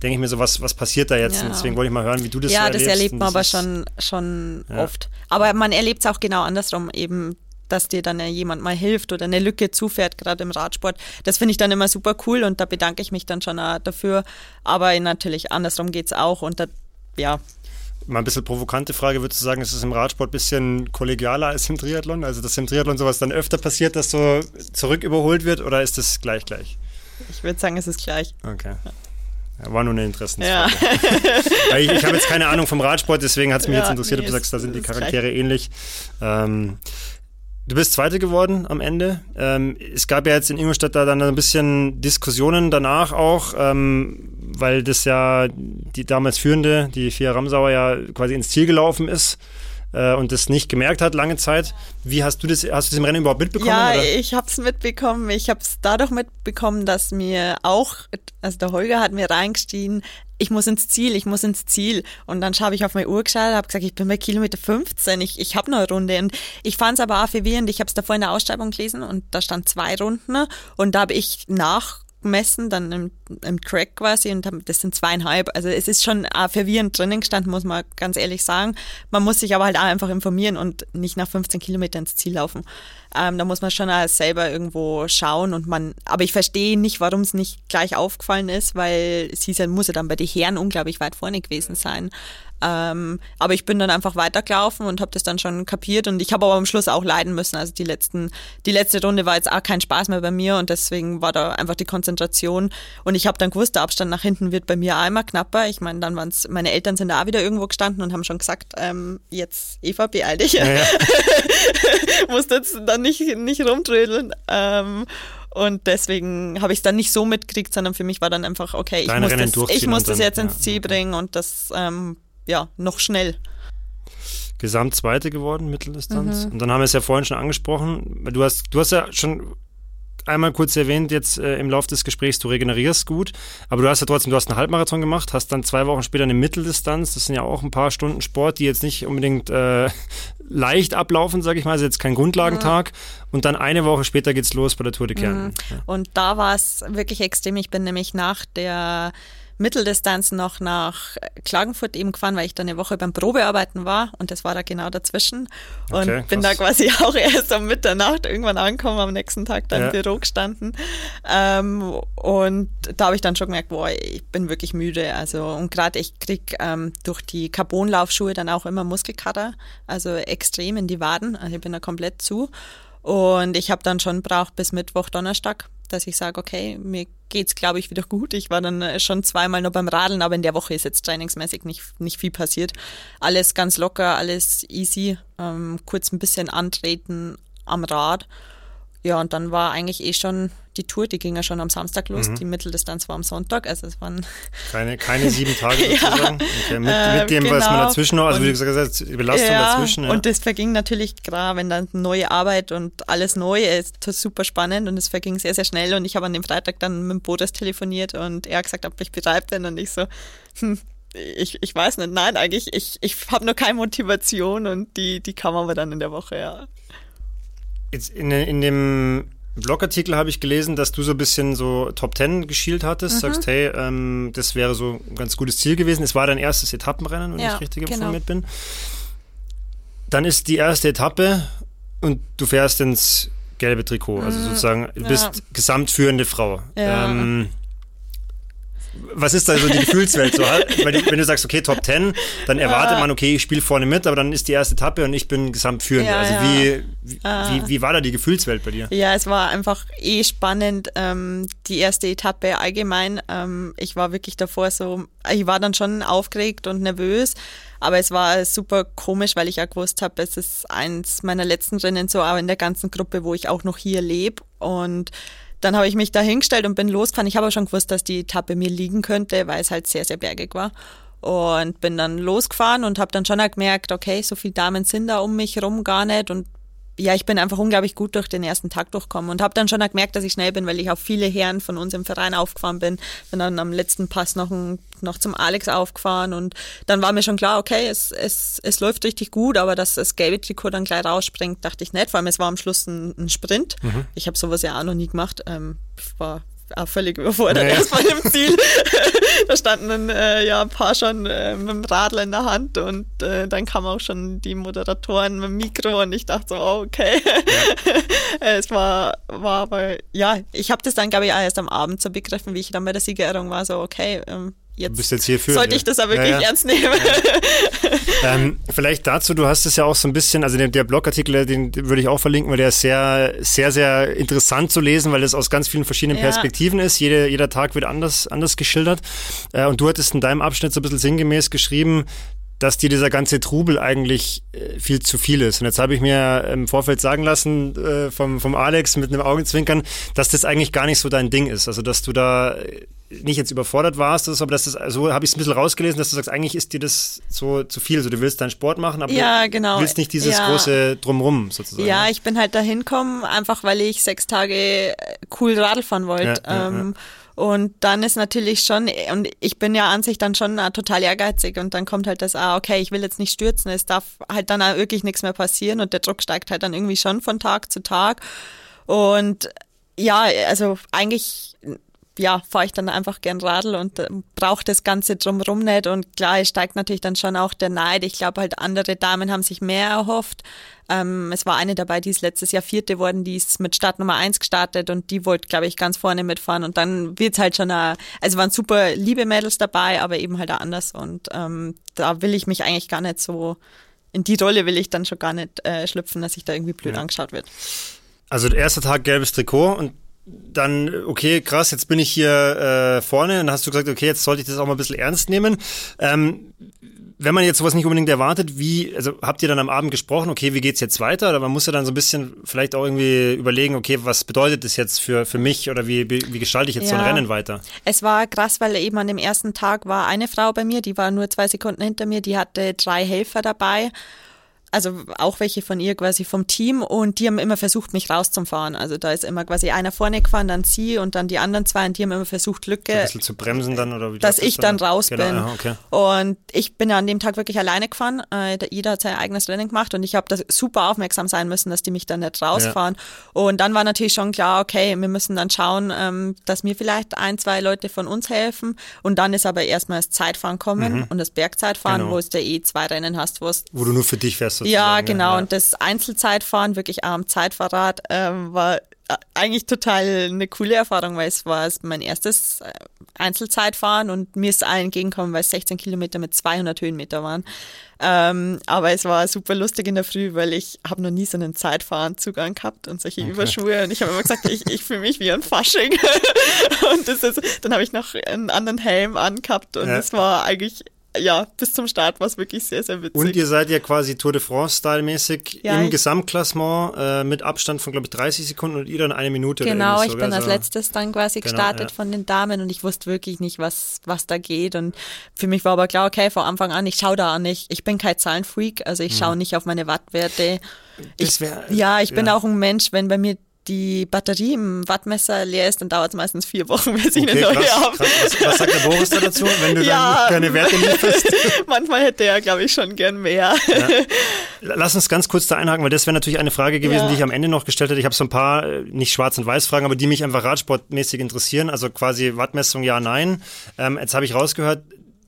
denke ich mir so, was, was passiert da jetzt? Ja. Und deswegen wollte ich mal hören, wie du das ja, so erlebst. Ja, das erlebt man aber schon, schon ja. oft. Aber man erlebt es auch genau andersrum, eben dass dir dann jemand mal hilft oder eine Lücke zufährt, gerade im Radsport. Das finde ich dann immer super cool und da bedanke ich mich dann schon dafür. Aber natürlich andersrum geht es auch und da, ja. Mal ein bisschen provokante Frage, würdest du sagen, ist es im Radsport ein bisschen kollegialer als im Triathlon? Also, dass im Triathlon sowas dann öfter passiert, dass so zurück überholt wird oder ist es gleich gleich? Ich würde sagen, es ist gleich. Okay. War nur eine Interessensfrage. Ja. ich, ich habe jetzt keine Ahnung vom Radsport, deswegen hat es mich ja, jetzt interessiert, nee, ob du sagst, da sind die Charaktere gleich. ähnlich. Ähm, Du bist Zweite geworden am Ende. Ähm, es gab ja jetzt in Ingolstadt da dann ein bisschen Diskussionen danach auch, ähm, weil das ja die damals Führende, die Fia Ramsauer, ja quasi ins Ziel gelaufen ist äh, und das nicht gemerkt hat lange Zeit. Wie hast du das, hast du das im Rennen überhaupt mitbekommen? Ja, oder? ich habe es mitbekommen. Ich habe es dadurch mitbekommen, dass mir auch, also der Holger hat mir reingestiegen, ich muss ins Ziel, ich muss ins Ziel. Und dann habe ich auf meine Uhr geschaut, habe gesagt, ich bin bei Kilometer 15, ich, ich habe noch eine Runde. Und ich fand es aber auch verwirrend, ich habe es davor in der Ausschreibung gelesen und da stand zwei Runden und da habe ich nach gemessen, dann im, im Track quasi und das sind zweieinhalb. Also es ist schon äh, verwirrend drinnen gestanden, muss man ganz ehrlich sagen. Man muss sich aber halt auch einfach informieren und nicht nach 15 Kilometern ins Ziel laufen. Ähm, da muss man schon auch selber irgendwo schauen und man, aber ich verstehe nicht, warum es nicht gleich aufgefallen ist, weil ja, muss ja dann bei den Herren unglaublich weit vorne gewesen sein. Ähm, aber ich bin dann einfach weitergelaufen und habe das dann schon kapiert und ich habe aber am Schluss auch leiden müssen. Also die letzten, die letzte Runde war jetzt auch kein Spaß mehr bei mir und deswegen war da einfach die Konzentration und ich habe dann gewusst, der Abstand nach hinten wird bei mir auch immer knapper. Ich meine, dann waren es, meine Eltern sind da auch wieder irgendwo gestanden und haben schon gesagt, ähm, jetzt Eva, beeil dich. Ja, ja. Musst jetzt dann nicht, nicht rumtrödeln. Ähm, und deswegen habe ich es dann nicht so mitgekriegt, sondern für mich war dann einfach, okay, ich muss, das, ich muss das jetzt ins Ziel bringen und das ähm, ja, noch schnell. Gesamtzweite geworden, Mitteldistanz. Mhm. Und dann haben wir es ja vorhin schon angesprochen. Du hast, du hast ja schon einmal kurz erwähnt jetzt äh, im Laufe des Gesprächs, du regenerierst gut, aber du hast ja trotzdem, du hast einen Halbmarathon gemacht, hast dann zwei Wochen später eine Mitteldistanz, das sind ja auch ein paar Stunden Sport, die jetzt nicht unbedingt äh, leicht ablaufen, sage ich mal, also jetzt kein Grundlagentag mhm. und dann eine Woche später geht's los bei der Tour de Kärnten. Mhm. Ja. Und da war es wirklich extrem, ich bin nämlich nach der Mitteldistanz noch nach Klagenfurt eben gefahren, weil ich da eine Woche beim Probearbeiten war und das war da genau dazwischen. Und okay, bin da quasi auch erst um Mitternacht irgendwann angekommen, am nächsten Tag dann ja. im Büro gestanden. Ähm, und da habe ich dann schon gemerkt, boah, ich bin wirklich müde. Also und gerade ich krieg ähm, durch die Carbonlaufschuhe dann auch immer Muskelkater, also extrem in die Waden. Also ich bin da komplett zu. Und ich habe dann schon braucht bis Mittwoch, Donnerstag, dass ich sage, okay, mir geht's, glaube ich, wieder gut. Ich war dann äh, schon zweimal nur beim Radeln, aber in der Woche ist jetzt trainingsmäßig nicht, nicht viel passiert. Alles ganz locker, alles easy, ähm, kurz ein bisschen antreten am Rad. Ja, und dann war eigentlich eh schon die Tour, die ging ja schon am Samstag los, mhm. die Mitteldistanz war am Sonntag, also es waren... Keine, keine sieben Tage sozusagen? ja, okay, mit, äh, mit, dem, genau. was man genau. dazwischen noch, also und, wie du gesagt hast, die Belastung ja, dazwischen. Ja. und das verging natürlich gerade, wenn dann neue Arbeit und alles neu ist, super spannend und es verging sehr, sehr schnell und ich habe an dem Freitag dann mit Boris telefoniert und er hat gesagt, ob ich bereit bin und ich so, hm, ich, ich weiß nicht, nein, eigentlich, ich, ich habe nur keine Motivation und die, die kam aber dann in der Woche, ja. Jetzt in, in dem Blogartikel habe ich gelesen, dass du so ein bisschen so Top Ten geschielt hattest, mhm. sagst, hey, ähm, das wäre so ein ganz gutes Ziel gewesen. Es war dein erstes Etappenrennen, wenn ja, ich richtig genau. informiert bin. Dann ist die erste Etappe und du fährst ins gelbe Trikot, also mhm. sozusagen, du bist ja. gesamtführende Frau. Ja. Ähm, was ist da so die Gefühlswelt so? Wenn du sagst, okay, Top 10, dann erwartet man, okay, ich spiele vorne mit, aber dann ist die erste Etappe und ich bin gesamtführend. Ja, also. Wie, wie, ah. wie, wie, war da die Gefühlswelt bei dir? Ja, es war einfach eh spannend, ähm, die erste Etappe allgemein. Ähm, ich war wirklich davor so, ich war dann schon aufgeregt und nervös, aber es war super komisch, weil ich ja gewusst habe, es ist eins meiner letzten Rennen so, aber in der ganzen Gruppe, wo ich auch noch hier lebe und dann habe ich mich da hingestellt und bin losgefahren. Ich habe aber schon gewusst, dass die Etappe mir liegen könnte, weil es halt sehr, sehr bergig war. Und bin dann losgefahren und habe dann schon halt gemerkt, okay, so viele Damen sind da um mich rum gar nicht und ja, ich bin einfach unglaublich gut durch den ersten Tag durchgekommen und habe dann schon gemerkt, dass ich schnell bin, weil ich auf viele Herren von uns im Verein aufgefahren bin. Bin dann am letzten Pass noch, ein, noch zum Alex aufgefahren und dann war mir schon klar, okay, es, es, es läuft richtig gut, aber dass das gelbe Trikot dann gleich rausspringt, dachte ich nicht, vor allem es war am Schluss ein, ein Sprint. Mhm. Ich habe sowas ja auch noch nie gemacht. Ähm, war auch völlig überfordert naja. erstmal im Ziel. da standen dann äh, ja ein paar schon äh, mit dem Radl in der Hand und äh, dann kamen auch schon die Moderatoren mit dem Mikro und ich dachte so, oh, okay. Ja. es war, war aber, ja, ich habe das dann, glaube ich, auch erst am Abend so begriffen, wie ich dann bei der Siegerehrung war, so, okay, ähm, jetzt, du bist jetzt hierfür, sollte ich das aber wirklich ja, ja. ernst nehmen. Ja. ähm, vielleicht dazu, du hast es ja auch so ein bisschen, also der, der Blogartikel, den würde ich auch verlinken, weil der ist sehr, sehr, sehr interessant zu lesen, weil es aus ganz vielen verschiedenen Perspektiven ist. Jede, jeder Tag wird anders, anders geschildert. Äh, und du hattest in deinem Abschnitt so ein bisschen sinngemäß geschrieben, dass dir dieser ganze Trubel eigentlich äh, viel zu viel ist. Und jetzt habe ich mir im Vorfeld sagen lassen äh, vom, vom Alex mit einem Augenzwinkern, dass das eigentlich gar nicht so dein Ding ist. Also dass du da nicht jetzt überfordert warst, aber das ist, so habe ich es ein bisschen rausgelesen, dass du sagst, eigentlich ist dir das so zu viel. Also du willst deinen Sport machen, aber ja, genau. du willst nicht dieses ja. große Drumrum sozusagen. Ja, ich bin halt dahin gekommen, einfach weil ich sechs Tage cool Radl fahren wollte. Ja, ähm, und dann ist natürlich schon, und ich bin ja an sich dann schon total ehrgeizig und dann kommt halt das, ah, okay, ich will jetzt nicht stürzen, es darf halt dann auch wirklich nichts mehr passieren und der Druck steigt halt dann irgendwie schon von Tag zu Tag. Und ja, also eigentlich ja, fahre ich dann einfach gern Radl und äh, brauche das Ganze drumrum nicht. Und klar, es steigt natürlich dann schon auch der Neid. Ich glaube halt, andere Damen haben sich mehr erhofft. Ähm, es war eine dabei, die ist letztes Jahr vierte worden, die ist mit Start Nummer eins gestartet und die wollte, glaube ich, ganz vorne mitfahren. Und dann wird's halt schon, eine, also waren super liebe Mädels dabei, aber eben halt auch anders. Und ähm, da will ich mich eigentlich gar nicht so, in die Rolle will ich dann schon gar nicht äh, schlüpfen, dass ich da irgendwie blöd ja. angeschaut wird. Also der erste Tag gelbes Trikot und dann, okay, krass, jetzt bin ich hier äh, vorne und hast du gesagt, okay, jetzt sollte ich das auch mal ein bisschen ernst nehmen. Ähm, wenn man jetzt sowas nicht unbedingt erwartet, wie, also habt ihr dann am Abend gesprochen, okay, wie geht's jetzt weiter? Oder man muss ja dann so ein bisschen vielleicht auch irgendwie überlegen, okay, was bedeutet das jetzt für, für mich oder wie, wie gestalte ich jetzt ja. so ein Rennen weiter? Es war krass, weil eben an dem ersten Tag war eine Frau bei mir, die war nur zwei Sekunden hinter mir, die hatte drei Helfer dabei also auch welche von ihr quasi vom Team und die haben immer versucht, mich rauszufahren. Also da ist immer quasi einer vorne gefahren, dann sie und dann die anderen zwei und die haben immer versucht, Lücke. Ein bisschen zu bremsen dann oder wie Dass ich dann raus genau, bin. aha, okay. Und ich bin ja an dem Tag wirklich alleine gefahren. Äh, der Ida hat sein eigenes Rennen gemacht und ich habe da super aufmerksam sein müssen, dass die mich dann nicht rausfahren. Und dann war natürlich schon klar, okay, wir müssen dann schauen, ähm, dass mir vielleicht ein, zwei Leute von uns helfen. Und dann ist aber erstmal das Zeitfahren kommen und das Bergzeitfahren, Genau. wo es der eh zwei Rennen hast, wo es Wo du nur für dich fährst sozusagen. ja, genau. Ja. Und das Einzelzeitfahren, wirklich am Zeitfahrrad, ähm, war äh, eigentlich total eine coole Erfahrung, weil es war mein erstes äh, Einzelzeitfahren und mir ist allen entgegengekommen, weil es 16 Kilometer mit 200 Höhenmeter waren. Ähm, aber es war super lustig in der Früh, weil ich habe noch nie so einen Zeitfahranzug gehabt und solche Überschuhe und ich habe immer gesagt, ich, ich fühle mich wie ein Fasching. und das ist, dann habe ich noch einen anderen Helm angehabt und Ja. es war eigentlich, ja, bis zum Start war es wirklich sehr, sehr witzig. Und ihr seid ja quasi Tour de France-Style-mäßig Ja, im Gesamtklassement äh, mit Abstand von, glaube ich, 30 Sekunden und ihr dann eine Minute. Genau, ich so, bin als So- letztes dann quasi Genau, gestartet ja. von den Damen und ich wusste wirklich nicht, was, was da geht. Und für mich war aber klar, okay, von Anfang an, ich schaue da auch nicht. Ich bin kein Zahlenfreak, also ich schaue nicht auf meine Wattwerte. Mhm. Das Ich, wär- ja, ich bin ja. auch ein Mensch, wenn bei mir die Batterie im Wattmesser leer ist, dann dauert es meistens vier Wochen, bis ich Okay, eine neue krass, habe. krass. Was, was sagt der Boris da dazu, wenn du Ja. dann deine Werte lieferst? Manchmal hätte er, glaube ich, schon gern mehr. Lass uns ganz kurz da einhaken, weil das wäre natürlich eine Frage gewesen, Ja. die ich am Ende noch gestellt hätte. Ich habe so ein paar, äh, nicht schwarz und weiß Fragen, aber die mich einfach radsportmäßig interessieren. Also quasi Wattmessung ja, nein. Ähm, jetzt habe ich rausgehört,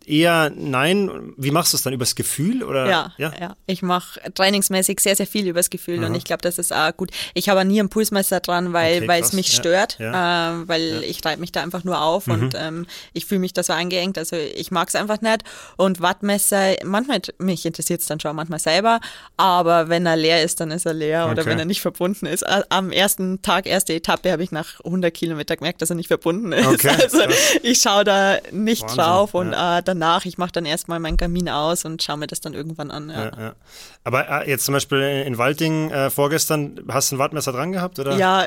eher nein. Wie machst du es dann? Übers Gefühl? Oder? Ja, ja. Ich mache trainingsmäßig sehr, sehr viel übers Gefühl und ich glaube, das ist auch gut. Ich habe nie ein Pulsmesser dran, weil Okay, es mich Ja, stört, ja. äh, weil ich reibe mich da einfach nur auf Mhm. und ähm, ich fühle mich da so eingeengt. Also ich mag es einfach nicht. Und Wattmesser, manchmal, mich interessiert es dann schon manchmal selber, aber wenn er leer ist, dann ist er leer oder Okay. wenn er nicht verbunden ist. Am ersten Tag, erste Etappe, habe ich nach 100 Kilometer gemerkt, dass er nicht verbunden ist. Okay, also ich schaue da nicht Wahnsinn, drauf und ja. äh, danach, ich mache dann erstmal meinen Kamin aus und schaue mir das dann irgendwann an. Ja. Ja, ja. Aber äh, jetzt zum Beispiel in Walding äh, vorgestern, hast du ein Wattmesser dran gehabt? Oder? Ja,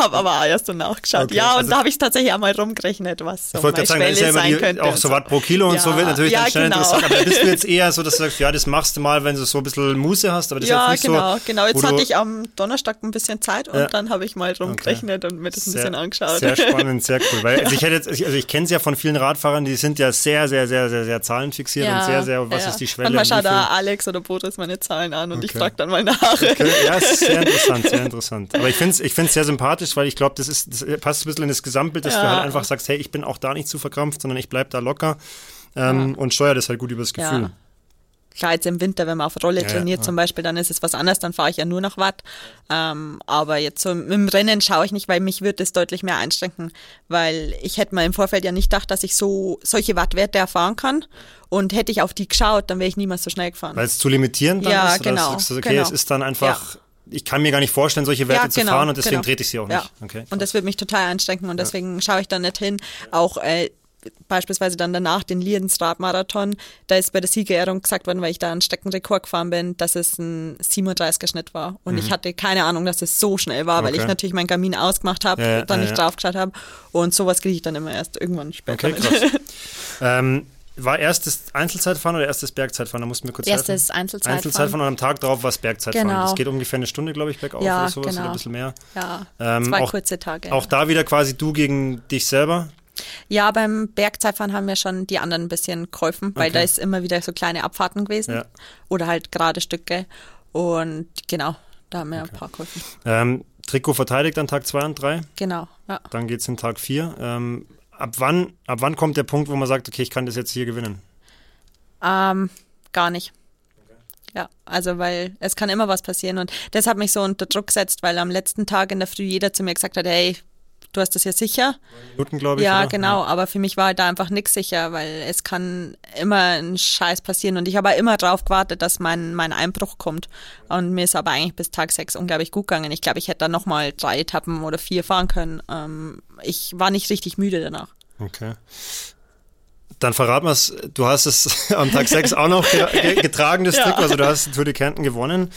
habe aber auch erst danach geschaut. Okay, ja, und also- da habe ich tatsächlich einmal rumgerechnet, was so Ich meine sagen, Schwelle ja sein die, könnte. auch und so Watt pro Kilo und Ja, so wird natürlich ja, dann schnell genau. interessant. Aber bist du jetzt eher so, dass du sagst, ja, das machst du mal, wenn du so ein bisschen Muße hast. Aber das Ja, ist jetzt nicht genau, so, genau. Jetzt wo du- hatte ich am Donnerstag ein bisschen Zeit und Ja. dann habe ich mal rumgerechnet und mir das ein bisschen angeschaut. Sehr spannend, sehr cool. Weil also ich hätte jetzt, also ich kenne es ja von vielen Radfahrern, die sind ja sehr, sehr, sehr, sehr, sehr zahlenfixiert und sehr, sehr, was ist die Schwelle? Und wie schaut da Alex oder Boris meine Zahlen an und ich Okay. frage dann mal nach. Okay, ja, sehr interessant, sehr interessant. Aber ich finde es ich find's sehr sympathisch, weil ich glaube, das, ist- das passt ein bisschen in das Gesamtbild, dass du Ja. halt einfach sagst, hey, ich bin auch da nicht zu verkrampft, sondern ich bleib da locker ähm, und steuere das halt gut übers Gefühl. Ja. Klar, jetzt im Winter, wenn man auf Rolle Ja, trainiert ja. zum Beispiel, dann ist es was anderes, dann fahre ich ja nur noch Watt. Ähm, aber jetzt so im Rennen schaue ich nicht, weil mich würde es deutlich mehr einschränken, weil ich hätte mal im Vorfeld ja nicht gedacht, dass ich so solche Wattwerte erfahren kann. Und hätte ich auf die geschaut, dann wäre ich niemals so schnell gefahren. Weil es zu limitieren dann Ja, ist? Genau, sagst du, okay, genau. es ist dann einfach, ich kann mir gar nicht vorstellen, solche Werte zu fahren und deswegen genau. trete ich sie auch Ja. nicht. Okay, und das wird mich total einschränken und deswegen schaue ich da nicht hin. Auch äh, beispielsweise dann danach den Liedens Radmarathon, da ist bei der Siegerehrung gesagt worden, weil ich da einen Streckenrekord gefahren bin, dass es ein 37er Schnitt war. Und ich hatte keine Ahnung, dass es so schnell war, weil Mhm. Okay. ich natürlich meinen Kamin ausgemacht habe, Ja, ja, dann ja, nicht ja. draufgeschaut habe. Und sowas kriege ich dann immer erst irgendwann später Okay, krass. ähm, war erstes Einzelzeitfahren oder erstes Bergzeitfahren? Da musst du mir kurz Erstes helfen. Einzelzeitfahren. Einzelzeitfahren und am Tag drauf war es Bergzeitfahren. Genau. Das geht ungefähr eine Stunde, glaube ich, bergauf Ja, oder sowas oder genau. ein bisschen mehr. Ja, Ähm, zwei auch- kurze Tage. Auch da wieder quasi du gegen dich selber. Ja, beim Bergzeitfahren haben wir schon die anderen ein bisschen geholfen, weil Okay. da ist immer wieder so kleine Abfahrten gewesen Ja. oder halt gerade Stücke. Und genau, da haben wir ein paar geholfen. Ähm, Trikot verteidigt an Tag 2 und 3. Genau, ja. Dann geht es in Tag 4. Ähm, ab, wann, ab wann kommt der Punkt, wo man sagt, okay, ich kann das jetzt hier gewinnen? Ähm, gar nicht. Ja, also weil es kann immer was passieren und das hat mich so unter Druck gesetzt, weil am letzten Tag in der Früh jeder zu mir gesagt hat, hey, du hast das ja sicher. Minuten, glaube ich. Ja, oder? genau, aber für mich war halt da einfach nichts sicher, weil es kann immer ein Scheiß passieren und ich habe immer drauf gewartet, dass mein, mein Einbruch kommt und mir ist aber eigentlich bis Tag sechs unglaublich gut gegangen. Ich glaube, ich hätte da nochmal drei Etappen oder vier fahren können. Ähm, ich war nicht richtig müde danach. Okay. Dann verrat mal's, du hast es am Tag 6 auch noch ge ge getragen, das Ja. Trikot, also du hast die Tour de Kärnten gewonnen.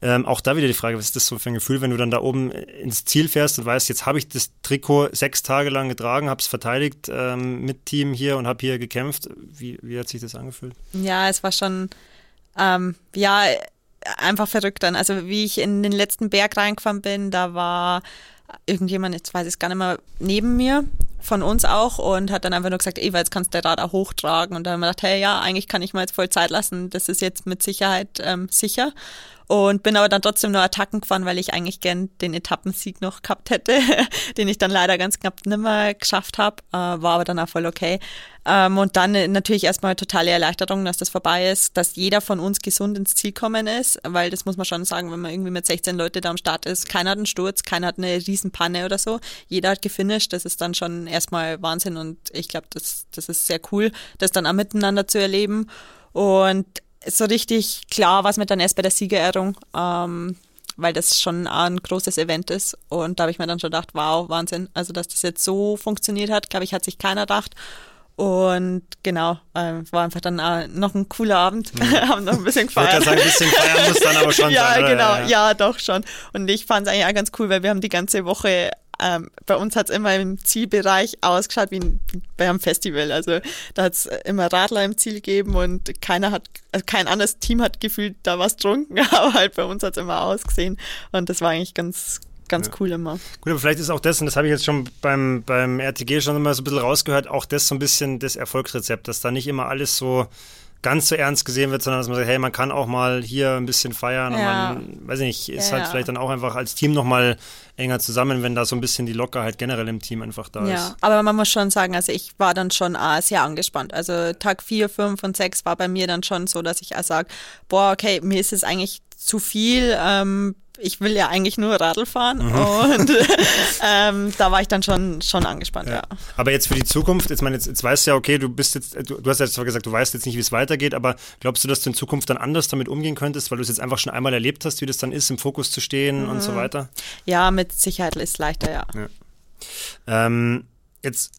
Ähm, auch da wieder die Frage, was ist das so für ein Gefühl, wenn du dann da oben ins Ziel fährst und weißt, jetzt habe ich das Trikot sechs Tage lang getragen, habe es verteidigt ähm, mit Team hier und habe hier gekämpft. Wie, wie hat sich das angefühlt? Ja, es war schon Ähm, ja, einfach verrückt dann. Also wie ich in den letzten Berg reingefahren bin, da war irgendjemand, jetzt weiß ich es gar nicht mehr, neben mir von uns auch und hat dann einfach nur gesagt, Eva, jetzt kannst du dein Rad auch hochtragen. Und dann haben wir gedacht, hey, ja, eigentlich kann ich mir jetzt voll Zeit lassen. Das ist jetzt mit Sicherheit ähm, sicher. Und bin aber dann trotzdem nur Attacken gefahren, weil ich eigentlich gern den Etappensieg noch gehabt hätte, den ich dann leider ganz knapp nimmer geschafft habe. Äh, war aber dann auch voll okay. Ähm, und dann natürlich erstmal totale Erleichterung, dass das vorbei ist, dass jeder von uns gesund ins Ziel kommen ist, weil das muss man schon sagen, wenn man irgendwie mit 16 Leute da am Start ist, keiner hat einen Sturz, keiner hat eine Riesenpanne oder so. Jeder hat gefinisht. Das ist dann schon erstmal Wahnsinn und ich glaube, das, das ist sehr cool, das dann auch miteinander zu erleben. Und so richtig klar was mit dann erst bei der Siegerehrung, ähm, weil das schon ein großes Event ist. Und da habe ich mir dann schon gedacht, wow, Wahnsinn. Also, dass das jetzt so funktioniert hat, glaube ich, hat sich keiner gedacht. Und genau, äh, war einfach dann äh, noch ein cooler Abend. Mhm. haben noch ein bisschen gefeiert. Ich sagen, ein bisschen feiern muss dann aber schon ja, sein. Genau, ja, genau, ja, doch schon. Und ich fand es eigentlich auch ganz cool, weil wir haben die ganze Woche ähm, bei uns hat es immer im Zielbereich ausgeschaut wie bei einem Festival. Also da hat es immer Radler im Ziel gegeben und keiner hat, also kein anderes Team hat gefühlt da was trunken, aber halt bei uns hat es immer ausgesehen. Und das war eigentlich ganz, ganz ja. cool immer. Gut, aber vielleicht ist auch das, und das habe ich jetzt schon beim, beim RTG schon immer so ein bisschen rausgehört, auch das so ein bisschen das Erfolgsrezept, dass da nicht immer alles so ganz so ernst gesehen wird, sondern dass man sagt, hey, man kann auch mal hier ein bisschen feiern ja. und man, weiß nicht, ist ja, halt ja. vielleicht dann auch einfach als Team nochmal enger zusammen, wenn da so ein bisschen die Lockerheit generell im Team einfach da ist. Ja, aber man muss schon sagen, also ich war dann schon äh, sehr angespannt. Also Tag 4, 5 und 6 war bei mir dann schon so, dass ich auch sage, boah, okay, mir ist es eigentlich zu viel, ähm, ich will ja eigentlich nur Radl fahren mhm. und ähm, da war ich dann schon, schon angespannt, ja. ja. Aber jetzt für die Zukunft, jetzt, meine, jetzt, jetzt weißt du ja, okay, du bist jetzt, du, du hast ja zwar gesagt, du weißt jetzt nicht, wie es weitergeht, aber glaubst du, dass du in Zukunft dann anders damit umgehen könntest, weil du es jetzt einfach schon einmal erlebt hast, wie das dann ist, im Fokus zu stehen mhm. und so mhm. weiter? Ja, mit Sicherheit ist es leichter, ja. ja. Ähm, jetzt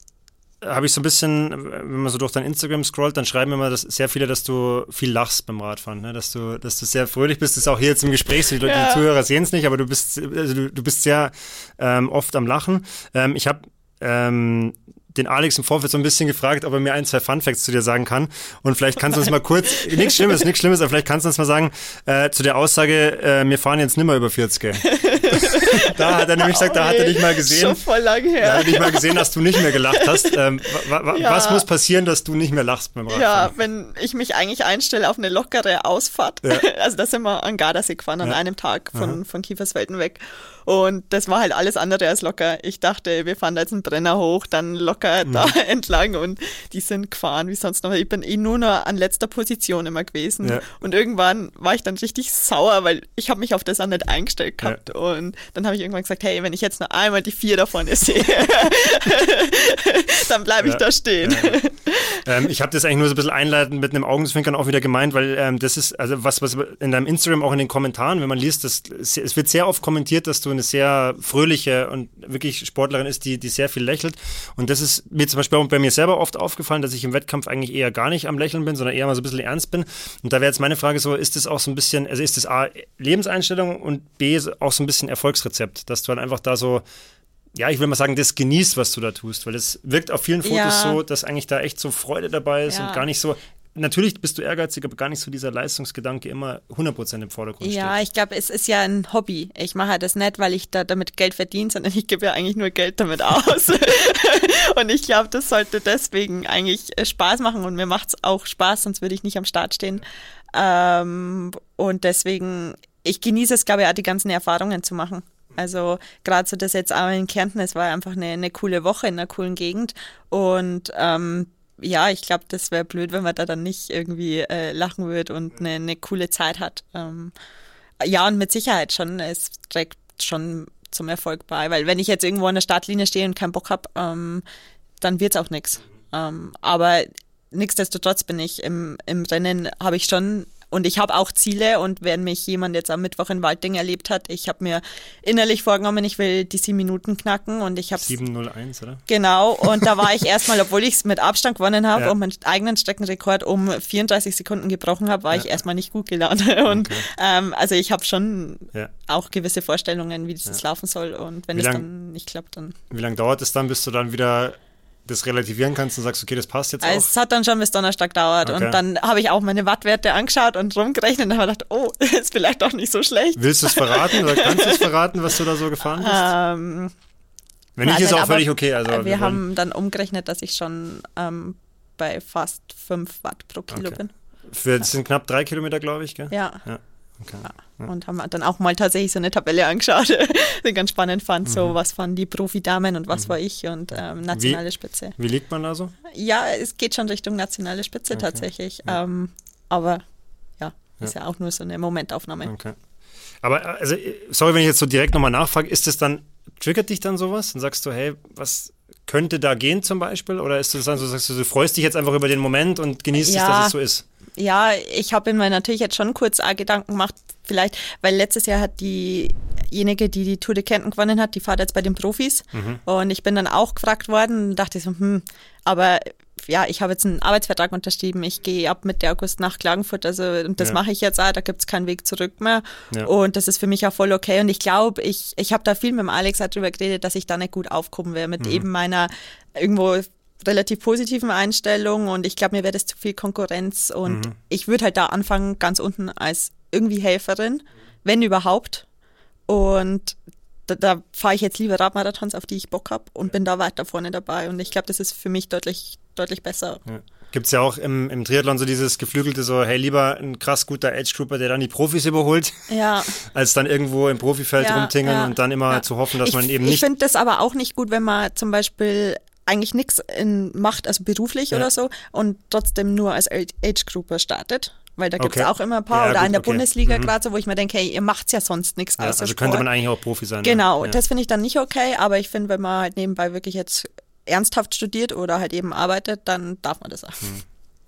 habe ich so ein bisschen, wenn man so durch dein Instagram scrollt, dann schreiben immer dass sehr viele, dass du viel lachst beim Radfahren, ne? dass du, dass du sehr fröhlich bist. Das ist auch hier jetzt im Gespräch, so die, ja. die Zuhörer sehen es nicht, aber du bist, also du, du bist sehr ähm, oft am Lachen. Ähm, ich habe ähm, den Alex im Vorfeld so ein bisschen gefragt, ob er mir ein, zwei Funfacts zu dir sagen kann. Und vielleicht kannst du uns mal kurz, nichts Schlimmes, nichts Schlimmes, aber vielleicht kannst du uns mal sagen, äh, zu der Aussage, äh, wir fahren jetzt nimmer über 40. da hat er nämlich gesagt, da hat er dich mal gesehen. Schon voll lang her. Da hat er dich mal gesehen, dass du nicht mehr gelacht hast. Ähm, ja. Was muss passieren, dass du nicht mehr lachst beim Radfahren? Ja, wenn ich mich eigentlich einstelle auf eine lockere Ausfahrt. Ja. Also da sind wir an Gardasee gefahren, an ja. einem Tag von, von Kiefersfelden weg. Und das war halt alles andere als locker. Ich dachte, wir fahren da jetzt einen Brenner hoch, dann locker mhm. da entlang und die sind gefahren wie sonst noch. Ich bin eh nur noch an letzter Position immer gewesen. Ja. Und irgendwann war ich dann richtig sauer, weil ich habe mich auf das auch nicht eingestellt gehabt. Ja. Und dann habe ich irgendwann gesagt, hey, wenn ich jetzt nur einmal die vier davon sehe, dann bleibe ich ja. da stehen. Ähm, ich habe das eigentlich nur so ein bisschen einleitend mit einem Augenzwinkern auch wieder gemeint, weil ähm, das ist, also was, was in deinem Instagram auch in den Kommentaren, wenn man liest, das, es wird sehr oft kommentiert, dass du eine sehr fröhliche und wirklich Sportlerin ist, die, die sehr viel lächelt. Und das ist mir zum Beispiel auch bei mir selber oft aufgefallen, dass ich im Wettkampf eigentlich eher gar nicht am Lächeln bin, sondern eher mal so ein bisschen ernst bin. Und da wäre jetzt meine Frage so, ist das auch so ein bisschen, also ist das A, Lebenseinstellung und B, auch so ein bisschen Erfolgsrezept, dass du dann einfach da so ja, ich will mal sagen, das genießt, was du da tust, weil es wirkt auf vielen Fotos ja. so, dass eigentlich da echt so Freude dabei ist ja. und gar nicht so, natürlich bist du ehrgeizig, aber gar nicht so dieser Leistungsgedanke immer 100% im Vordergrund ja, steht. ich glaube, es ist ja ein Hobby. Ich mache das nicht, weil ich da damit Geld verdiene, sondern ich gebe ja eigentlich nur Geld damit aus. und ich glaube, das sollte deswegen eigentlich äh, Spaß machen und mir macht es auch Spaß, sonst würde ich nicht am Start stehen. Ähm, und deswegen, ich genieße es, glaube ich, auch die ganzen Erfahrungen zu machen. Also gerade so das jetzt auch in Kärnten, es war einfach eine, eine coole Woche in einer coolen Gegend und ähm, ja, ich glaube, das wäre blöd, wenn man da dann nicht irgendwie äh, lachen würde und eine, eine coole Zeit hat. Ähm, ja, und mit Sicherheit schon, es trägt schon zum Erfolg bei, weil wenn ich jetzt irgendwo an der Startlinie stehe und keinen Bock habe, ähm, dann wird's auch nichts. Ähm, aber nichtsdestotrotz bin ich im, im Rennen, habe ich schon und ich habe auch Ziele und wenn mich jemand jetzt am Mittwoch in Walding erlebt hat, ich habe mir innerlich vorgenommen, ich will die sieben Minuten knacken und ich habe 701, oder? Genau, und da war ich erstmal, obwohl ich es mit Abstand gewonnen habe ja. und meinen eigenen Streckenrekord um 34 Sekunden gebrochen habe, war ja. ich erstmal nicht gut gelaunt. Und okay. ähm, also ich habe schon ja. auch gewisse Vorstellungen, wie das laufen soll und wenn es dann nicht klappt, dann. Wie lange dauert es dann, bis du dann wieder das relativieren kannst und sagst, okay, das passt jetzt auch? Es hat dann schon bis Donnerstag gedauert Okay. und dann habe ich auch meine Wattwerte angeschaut und rumgerechnet und habe gedacht, oh, ist vielleicht doch nicht so schlecht. Willst du es verraten oder kannst du es verraten, was du da so gefahren bist? Ähm, Wenn nicht, nein, ist auch völlig okay. Also wir, wollen- haben dann umgerechnet, dass ich schon ähm, bei fast 5 Watt pro Kilo Okay. bin. für, das sind knapp drei Kilometer, glaube ich, gell? Ja. Ja, okay. Und haben dann auch mal tatsächlich so eine Tabelle angeschaut, die ich ganz spannend fand. Mhm. So, was waren die Profi-Damen und was war ich und ähm, nationale Spitze. Wie liegt man da so? Ja, es geht schon Richtung nationale Spitze Okay. tatsächlich. Ähm, aber ja, ist ja. auch nur so eine Momentaufnahme. Okay. Aber äh, also, äh, sorry, wenn ich jetzt so direkt nochmal nachfrage, ist das dann, triggert dich dann sowas? Und sagst du, hey, was könnte da gehen zum Beispiel? Oder ist das dann so, sagst du, du freust dich jetzt einfach über den Moment und genießt es, Ja. dass es so ist? Ja, ich habe mir natürlich jetzt schon kurz auch Gedanken gemacht, vielleicht, weil letztes Jahr hat diejenige, die die Tour de Kärnten gewonnen hat, die fährt jetzt bei den Profis. Und ich bin dann auch gefragt worden und dachte so, hm, aber ja, ich habe jetzt einen Arbeitsvertrag unterschrieben, ich gehe ab Mitte August nach Klagenfurt, also und das Ja. mache ich jetzt auch, da gibt's keinen Weg zurück mehr. Ja. Und das ist für mich auch voll okay. Und ich glaube, ich, ich habe da viel mit dem Alex auch drüber geredet, dass ich da nicht gut aufkommen wäre mit eben meiner irgendwo relativ positiven Einstellung und ich glaube, mir wäre das zu viel Konkurrenz und ich würde halt da anfangen, ganz unten als irgendwie Helferin, wenn überhaupt. Und da, da fahre ich jetzt lieber Radmarathons, auf die ich Bock habe und bin da weiter vorne dabei. Und ich glaube, das ist für mich deutlich, deutlich besser. Ja. Gibt es ja auch im, im Triathlon so dieses geflügelte so, hey, lieber ein krass guter Age-Grouper, der dann die Profis überholt, Ja. als dann irgendwo im Profifeld Ja, rumtingeln ja, und dann immer zu hoffen, dass ich, man eben Ich nicht. finde das aber auch nicht gut, wenn man zum Beispiel eigentlich nichts macht, also beruflich oder so, und trotzdem nur als Age-Grouper startet. Weil da gibt's Okay. auch immer ein paar, oder gut, in der okay. Bundesliga Mhm. gerade so, wo ich mir denke, hey, ihr macht's ja sonst nichts Ja, außer also Sport. könnte man eigentlich auch Profi sein. Genau, das finde ich dann nicht okay, aber ich finde, wenn man halt nebenbei wirklich jetzt ernsthaft studiert oder halt eben arbeitet, dann darf man das auch.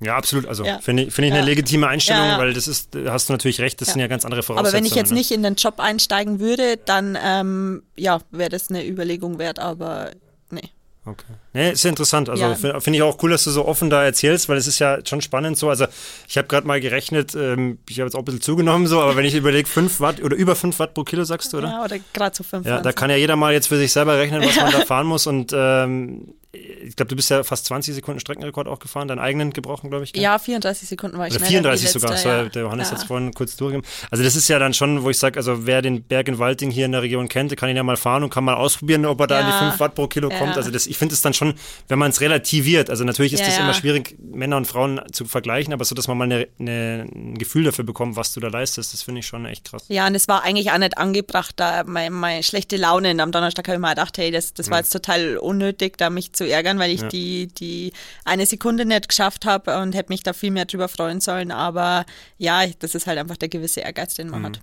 Ja, absolut. Also Ja. finde ich, finde ich eine Ja. legitime Einstellung, Ja, weil das ist, hast du natürlich recht, das sind ja ganz andere Voraussetzungen. Aber wenn ich jetzt ne? nicht in den Job einsteigen würde, dann ähm, ja, wäre das eine Überlegung wert, aber nee. Okay. Nee, ist ja interessant. Also Ja. fi- finde ich auch cool, dass du so offen da erzählst, weil es ist ja schon spannend so. Also ich habe gerade mal gerechnet, ähm, ich habe jetzt auch ein bisschen zugenommen so, aber wenn ich überlege, 5 Watt oder über 5 Watt pro Kilo sagst du, oder? Ja, oder gerade so fünf. Ja, da kann ja jeder mal jetzt für sich selber rechnen, was man da fahren muss. Und ähm, ich glaube, du bist ja fast 20 Sekunden Streckenrekord auch gefahren, deinen eigenen gebrochen, glaube ich. gell? ja, 34 Sekunden war ich Oder schneller 34 wie sogar, das ja. war der Johannes ja. hat es vorhin kurz durchgegeben. Also das ist ja dann schon, wo ich sage, also wer den Berg in Walding hier in der Region kennt, der kann ihn ja mal fahren und kann mal ausprobieren, ob er da an die Ja. 5 Watt pro Kilo Ja. kommt. Also das, ich finde es dann schon, wenn man es relativiert, also natürlich ist Ja, das ja. immer schwierig, Männer und Frauen zu vergleichen, aber so, dass man mal eine, eine, ein Gefühl dafür bekommt, was du da leistest, das finde ich schon echt krass. Ja, und es war eigentlich auch nicht angebracht, da meine, meine schlechte Laune am Donnerstag habe ich mir gedacht, hey, das, das war jetzt total unnötig, da mich zu ärgern, weil ich Ja. die, die eine Sekunde nicht geschafft habe und hätte mich da viel mehr drüber freuen sollen. Aber ja, das ist halt einfach der gewisse Ehrgeiz, den man Mhm. hat.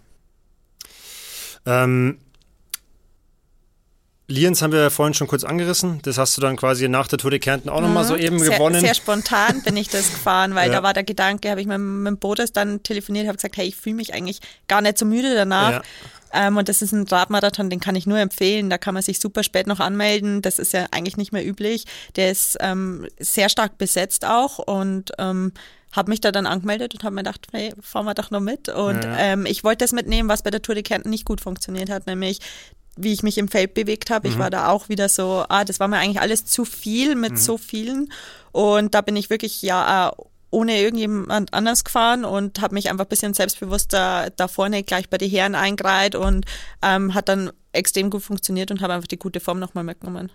Ähm, Lienz haben wir ja vorhin schon kurz angerissen. Das hast du dann quasi nach der Tour de Kärnten auch nochmal so eben Mhm. sehr, gewonnen. Sehr spontan bin ich das gefahren, weil Ja. da war der Gedanke, habe ich mit, mit dem Bodes dann telefoniert, habe gesagt, hey, ich fühle mich eigentlich gar nicht so müde danach. Ja. Ähm, und das ist ein Radmarathon, den kann ich nur empfehlen. Da kann man sich super spät noch anmelden. Das ist ja eigentlich nicht mehr üblich. Der ist ähm, sehr stark besetzt auch und ähm, habe mich da dann angemeldet und habe mir gedacht, hey, fahren wir doch noch mit. Und Ja, ja. ähm, ich wollte das mitnehmen, was bei der Tour de Kärnten nicht gut funktioniert hat, nämlich wie ich mich im Feld bewegt habe. Ich Mhm. war da auch wieder so, ah, das war mir eigentlich alles zu viel mit Mhm. so vielen. Und da bin ich wirklich ja äh, ohne irgendjemand anders gefahren und habe mich einfach ein bisschen selbstbewusster da vorne gleich bei den Herren eingereiht und ähm, hat dann extrem gut funktioniert und habe einfach die gute Form nochmal mitgenommen.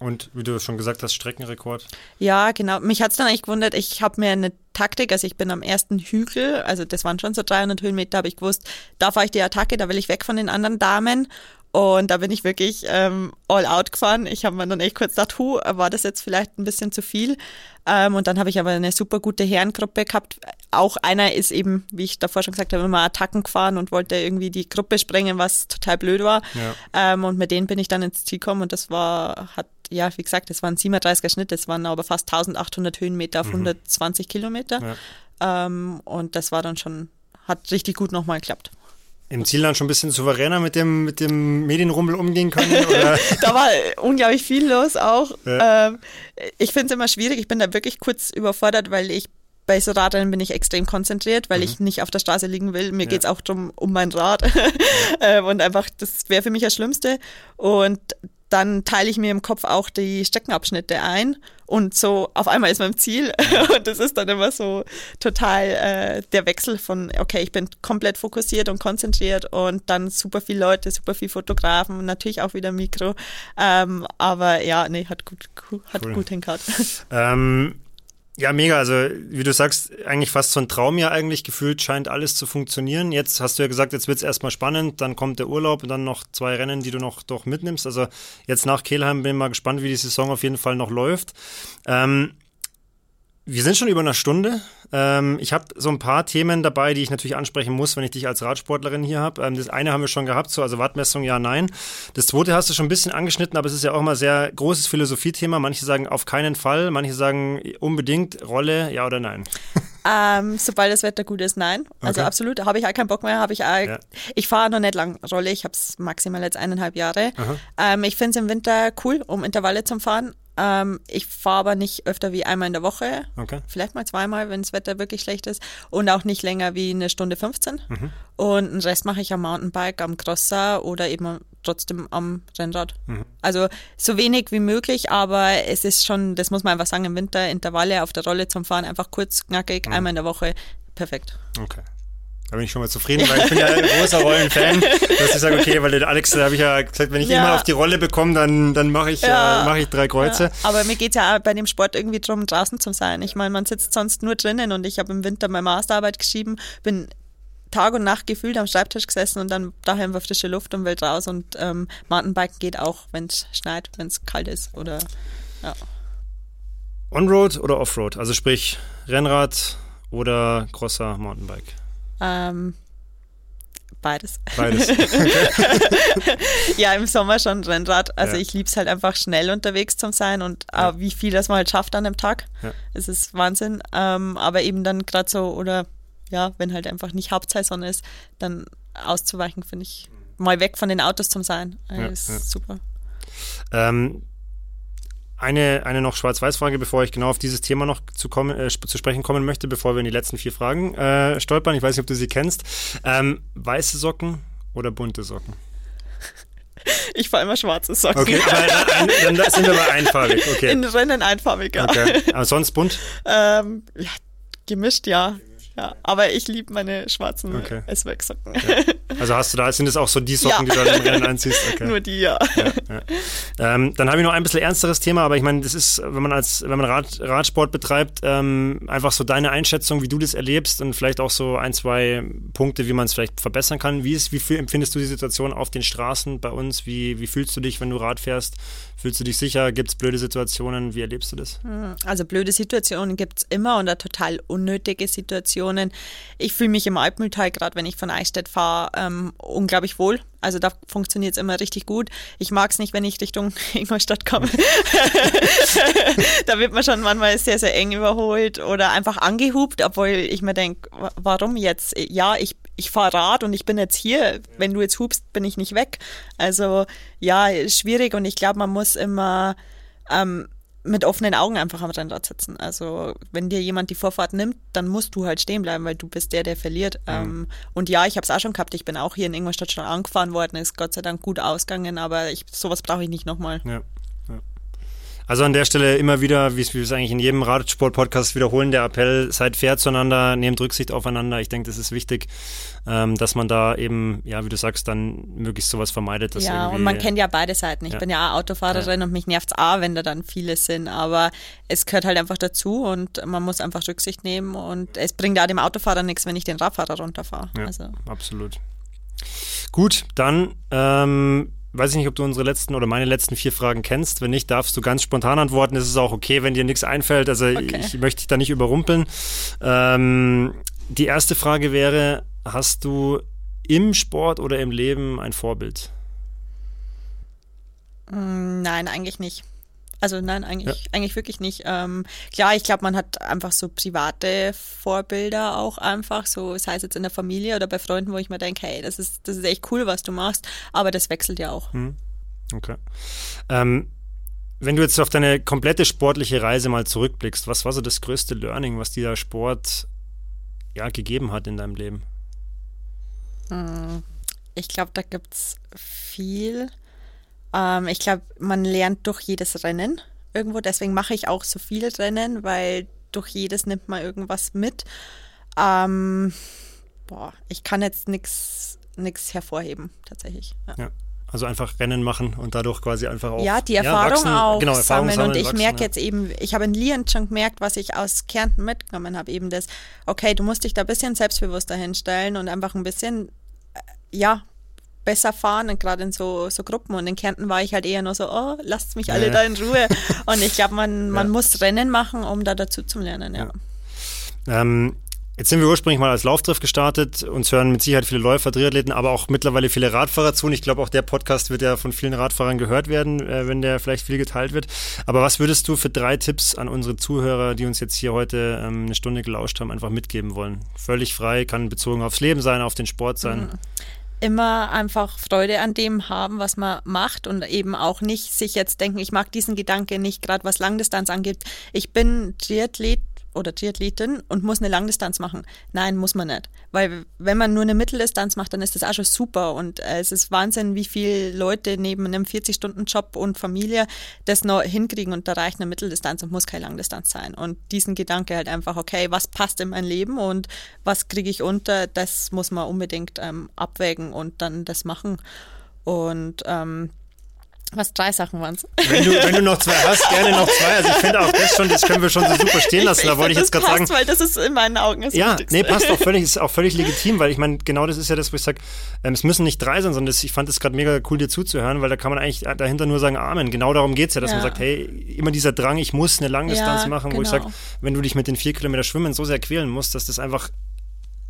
Und wie du schon gesagt hast, Streckenrekord. Ja, genau. Mich hat's dann eigentlich gewundert, ich habe mir eine Taktik, also ich bin am ersten Hügel, also das waren schon so 300 Höhenmeter, habe ich gewusst, da fahre ich die Attacke, da will ich weg von den anderen Damen. Und da bin ich wirklich ähm, all out gefahren. Ich habe mir dann echt kurz gedacht, hu, war das jetzt vielleicht ein bisschen zu viel? Ähm, und dann habe ich aber eine super gute Herrengruppe gehabt. Auch einer ist eben, wie ich davor schon gesagt habe, immer Attacken gefahren und wollte irgendwie die Gruppe sprengen, was total blöd war. Ja. Ähm, und mit denen bin ich dann ins Ziel gekommen und das war, hat, ja, wie gesagt, das waren 37er Schnitt, das waren aber fast 1800 Höhenmeter auf 120 Kilometer. Ja. Ähm, und das war dann schon, hat richtig gut nochmal geklappt. Im Ziel dann schon ein bisschen souveräner mit dem, mit dem Medienrummel umgehen können? Oder? da war unglaublich viel los auch. Ja. Ähm, ich finde es immer schwierig. Ich bin da wirklich kurz überfordert, weil ich bei so Radrennen bin ich extrem konzentriert, weil ich nicht auf der Straße liegen will. Mir Ja. geht's auch drum um mein Rad. Ähm, und einfach, das wäre für mich das Schlimmste. Und dann teile ich mir im Kopf auch die Streckenabschnitte ein und so auf einmal ist im Ziel und das ist dann immer so total äh, der Wechsel von, okay, ich bin komplett fokussiert und konzentriert und dann super viele Leute, super viele Fotografen, natürlich auch wieder Mikro, ähm, aber ja, nee, hat gut, hat cool. gut hingehört. Ähm, ja, mega. Also, wie du sagst, eigentlich fast so ein Traum ja eigentlich gefühlt scheint alles zu funktionieren. Jetzt hast du ja gesagt, jetzt wird es erstmal spannend, dann kommt der Urlaub und dann noch zwei Rennen, die du noch doch mitnimmst. Also jetzt nach Kehlheim bin ich mal gespannt, wie die Saison auf jeden Fall noch läuft. Ähm, wir sind schon über eine Stunde. Ähm, ich habe so ein paar Themen dabei, die ich natürlich ansprechen muss, wenn ich dich als Radsportlerin hier habe. Ähm, das eine haben wir schon gehabt, so also Wattmessung, ja, nein. Das zweite hast du schon ein bisschen angeschnitten, aber es ist ja auch immer sehr großes Philosophiethema. Manche sagen auf keinen Fall, manche sagen unbedingt Rolle, ja oder nein. Ähm, sobald das Wetter gut ist, nein. Also okay. absolut, habe ich auch keinen Bock mehr. Habe ich auch, ja. ich fahre noch nicht lang Rolle. Ich habe es maximal jetzt eineinhalb Jahre. Ähm, ich finde es im Winter cool, um Intervalle zu fahren. Ähm, ich fahre aber nicht öfter wie einmal in der Woche. Okay. Vielleicht mal zweimal, wenn das Wetter wirklich schlecht ist. Und auch nicht länger wie eine Stunde 15. Mhm. Und den Rest mache ich am Mountainbike, am Crosser oder eben trotzdem am Rennrad. Mhm. Also so wenig wie möglich, aber es ist schon, das muss man einfach sagen, im Winter Intervalle auf der Rolle zum Fahren, einfach kurz, knackig, mhm. einmal in der Woche. Perfekt. Okay. Da bin ich schon mal zufrieden, weil ich bin ja ein großer Rollenfan, dass ich sage, okay, weil der Alex, da habe ich ja gesagt, wenn ich ja. immer auf die Rolle bekomme, dann, dann mache ich, ja. äh, mach ich drei Kreuze. Ja. Aber mir geht es ja auch bei dem Sport irgendwie darum, draußen zu sein. Ich meine, man sitzt sonst nur drinnen und ich habe im Winter meine Masterarbeit geschrieben, bin Tag und Nacht gefühlt am Schreibtisch gesessen und dann daheim war frische Luft und Welt raus und ähm, Mountainbiken geht auch, wenn es schneit, wenn es kalt ist oder ja. On-Road oder Off-Road? Also sprich Rennrad oder Crosser Mountainbike? Ähm, beides. Beides. ja, im Sommer schon Rennrad. Also ja. ich liebe es halt einfach schnell unterwegs zu sein und äh, ja. wie viel das man halt schafft an einem Tag. Ja. Es ist Wahnsinn. Ähm, aber eben dann gerade so, oder ja, wenn halt einfach nicht Hauptsaison ist, dann auszuweichen, finde ich mal weg von den Autos zum Sein. Äh, ist super. Ähm, eine, eine noch Schwarz-Weiß-Frage, bevor ich genau auf dieses Thema noch zu, kommen, äh, zu sprechen kommen möchte, bevor wir in die letzten vier Fragen äh, stolpern. Ich weiß nicht, ob du sie kennst. Ähm, weiße Socken oder bunte Socken? Ich fahre immer schwarze Socken. Okay, dann, dann sind wir mal einfarbig. Okay. In Rennen einfarbig, ja. Okay. Aber sonst bunt? Ähm, ja, gemischt, ja. Ja, aber ich liebe meine schwarzen okay. S-Weg-Socken. Okay. Also hast du da, sind es auch so die Socken, ja. die du dann im Rennen anziehst? Okay. Nur die, ja. ja, ja. Ähm, dann habe ich noch ein bisschen ernsteres Thema, aber ich meine, das ist, wenn man als, wenn man Rad, Radsport betreibt, ähm, einfach so deine Einschätzung, wie du das erlebst und vielleicht auch so ein, zwei Punkte, wie man es vielleicht verbessern kann. Wie ist, wie empfindest du die Situation auf den Straßen bei uns? Wie, wie fühlst du dich, wenn du Rad fährst? Fühlst du dich sicher? Gibt es blöde Situationen? Wie erlebst du das? Hm, also blöde Situationen gibt es immer und total unnötige Situationen. Ich fühle mich im Alpental, gerade wenn ich von Eichstätt fahre, ähm, unglaublich wohl. Also da funktioniert es immer richtig gut. Ich mag es nicht, wenn ich Richtung Ingolstadt komme. da wird man schon manchmal sehr, sehr eng überholt oder einfach angehupt, obwohl ich mir denke, warum jetzt? Ja, ich, ich fahre Rad und ich bin jetzt hier. Wenn du jetzt hupst, bin ich nicht weg. Also ja, schwierig und ich glaube, man muss immer ähm, mit offenen Augen einfach am Rennrad sitzen. Also wenn dir jemand die Vorfahrt nimmt, dann musst du halt stehen bleiben, weil du bist der, der verliert. Mhm. Ähm, und ja, ich habe es auch schon gehabt. Ich bin auch hier in Ingolstadt schon angefahren worden, ist Gott sei Dank gut ausgegangen, aber ich, sowas brauche ich nicht nochmal. Ja. Also an der Stelle immer wieder, wie wir es eigentlich in jedem Radsport-Podcast wiederholen, der Appell, seid fair zueinander, nehmt Rücksicht aufeinander. Ich denke, das ist wichtig, ähm, dass man da eben, ja, wie du sagst, dann möglichst sowas vermeidet. ja, und man kennt ja beide Seiten. Ich ja. bin ja auch Autofahrerin ja. und mich nervt es auch, wenn da dann viele sind, aber es gehört halt einfach dazu und man muss einfach Rücksicht nehmen und es bringt auch dem Autofahrer nichts, wenn ich den Radfahrer runterfahre. Ja, also. absolut. Gut, dann ähm, weiß ich nicht, ob du unsere letzten oder meine letzten vier Fragen kennst. Wenn nicht, darfst du ganz spontan antworten. Es ist auch okay, wenn dir nichts einfällt. Also okay. ich möchte dich da nicht überrumpeln. Ähm, die erste Frage wäre, hast du im Sport oder im Leben ein Vorbild? Mm, nein, eigentlich nicht. Also nein, eigentlich, ja. eigentlich wirklich nicht. Ähm, klar, ich glaube, man hat einfach so private Vorbilder auch einfach, so sei es jetzt in der Familie oder bei Freunden, wo ich mir denke, hey, das ist, das ist echt cool, was du machst, aber das wechselt ja auch. Hm. Okay. Ähm, wenn du jetzt auf deine komplette sportliche Reise mal zurückblickst, was war so das größte Learning, was dir der Sport ja, gegeben hat in deinem Leben? Hm, ich glaube, da gibt es viel. Ähm, ich glaube, man lernt durch jedes Rennen irgendwo. Deswegen mache ich auch so viele Rennen, weil durch jedes nimmt man irgendwas mit. Ähm, boah, ich kann jetzt nichts hervorheben, tatsächlich. Ja. ja. Also einfach Rennen machen und dadurch quasi einfach auch. Ja, die Erfahrung ja, auch genau, Erfahrung sammeln. Und ich wachsen, merke ja. jetzt eben, ich habe in Lien schon gemerkt, was ich aus Kärnten mitgenommen habe, eben das, okay, du musst dich da ein bisschen selbstbewusster hinstellen und einfach ein bisschen, äh, ja, besser fahren und gerade in so, so Gruppen. Und in Kärnten war ich halt eher nur so, oh, lasst mich alle ja. da in Ruhe. Und ich glaube, man, man muss Rennen machen, um da dazu zu lernen, ja. Ähm, Jetzt sind wir ursprünglich mal als Lauftreff gestartet. Uns hören mit Sicherheit viele Läufer, Triathleten, aber auch mittlerweile viele Radfahrer zu. Und ich glaube, auch der Podcast wird ja von vielen Radfahrern gehört werden, äh, wenn der vielleicht viel geteilt wird. Aber was würdest du für drei Tipps an unsere Zuhörer, die uns jetzt hier heute ähm, eine Stunde gelauscht haben, einfach mitgeben wollen? Völlig frei, kann bezogen aufs Leben sein, auf den Sport sein. Mhm immer einfach Freude an dem haben, was man macht und eben auch nicht sich jetzt denken, ich mag diesen Gedanke nicht, gerade was Langdistanz angeht. Ich bin Triathlet oder Triathletin und muss eine Langdistanz machen. Nein, muss man nicht. Weil wenn man nur eine Mitteldistanz macht, dann ist das auch schon super. Und äh, es ist Wahnsinn, wie viele Leute neben einem 40-Stunden-Job und Familie das noch hinkriegen und da reicht eine Mitteldistanz und muss keine Langdistanz sein. Und diesen Gedanke halt einfach, okay, was passt in mein Leben und was kriege ich unter, das muss man unbedingt ähm, abwägen und dann das machen. Und ähm, was drei Sachen waren es. Wenn du, wenn du noch zwei hast, gerne noch zwei. Also ich finde auch das schon, das können wir schon so super stehen lassen. Ich, da wollte ich jetzt gerade sagen. weil das ist in meinen Augen das Ja, Wichtigste. nee, passt auch völlig, ist auch völlig legitim, weil ich meine, genau das ist ja das, wo ich sage, ähm, es müssen nicht drei sein, sondern das, ich fand es gerade mega cool, dir zuzuhören, weil da kann man eigentlich dahinter nur sagen, Amen. Genau darum geht es ja, dass ja. man sagt, hey, immer dieser Drang, ich muss eine Langdistanz ja, machen, wo genau. ich sage, wenn du dich mit den vier Kilometer Schwimmen so sehr quälen musst, dass das einfach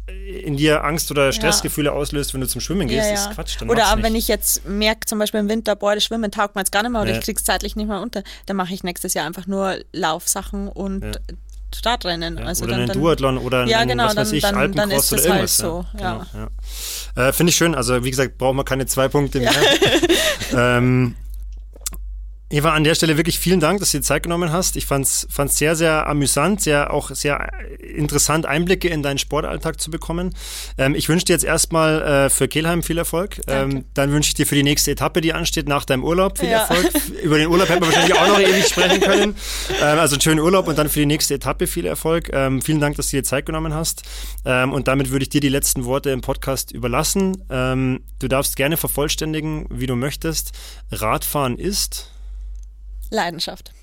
in dir Angst oder Stressgefühle ja. auslöst, wenn du zum Schwimmen gehst, ja, ja. ist Quatsch. oder aber wenn ich jetzt merke, zum Beispiel im Winter, boah, das Schwimmen taugt mir jetzt gar nicht mehr oder ich krieg's zeitlich nicht mehr unter, dann mache ich nächstes Jahr einfach nur Laufsachen und Startrennen. Also oder dann, einen Duathlon oder ja, einen, genau, was weiß ich, dann, Alpencross dann ist oder irgendwas. Halt so, ja. Genau, äh, Finde ich schön. Also wie gesagt, braucht man keine zwei Punkte mehr. ähm, Eva, an der Stelle wirklich vielen Dank, dass du dir Zeit genommen hast. Ich fand es sehr, sehr amüsant, sehr auch sehr interessant, Einblicke in deinen Sportalltag zu bekommen. Ähm, ich wünsche dir jetzt erstmal äh, für Kelheim viel Erfolg. Ähm, dann wünsche ich dir für die nächste Etappe, die ansteht, nach deinem Urlaub viel ja. Erfolg. Über den Urlaub hätten wir wahrscheinlich auch noch ewig sprechen können. Ähm, also einen schönen Urlaub und dann für die nächste Etappe viel Erfolg. Ähm, vielen Dank, dass du dir Zeit genommen hast. Ähm, und damit würde ich dir die letzten Worte im Podcast überlassen. Ähm, du darfst gerne vervollständigen, wie du möchtest. Radfahren ist Leidenschaft.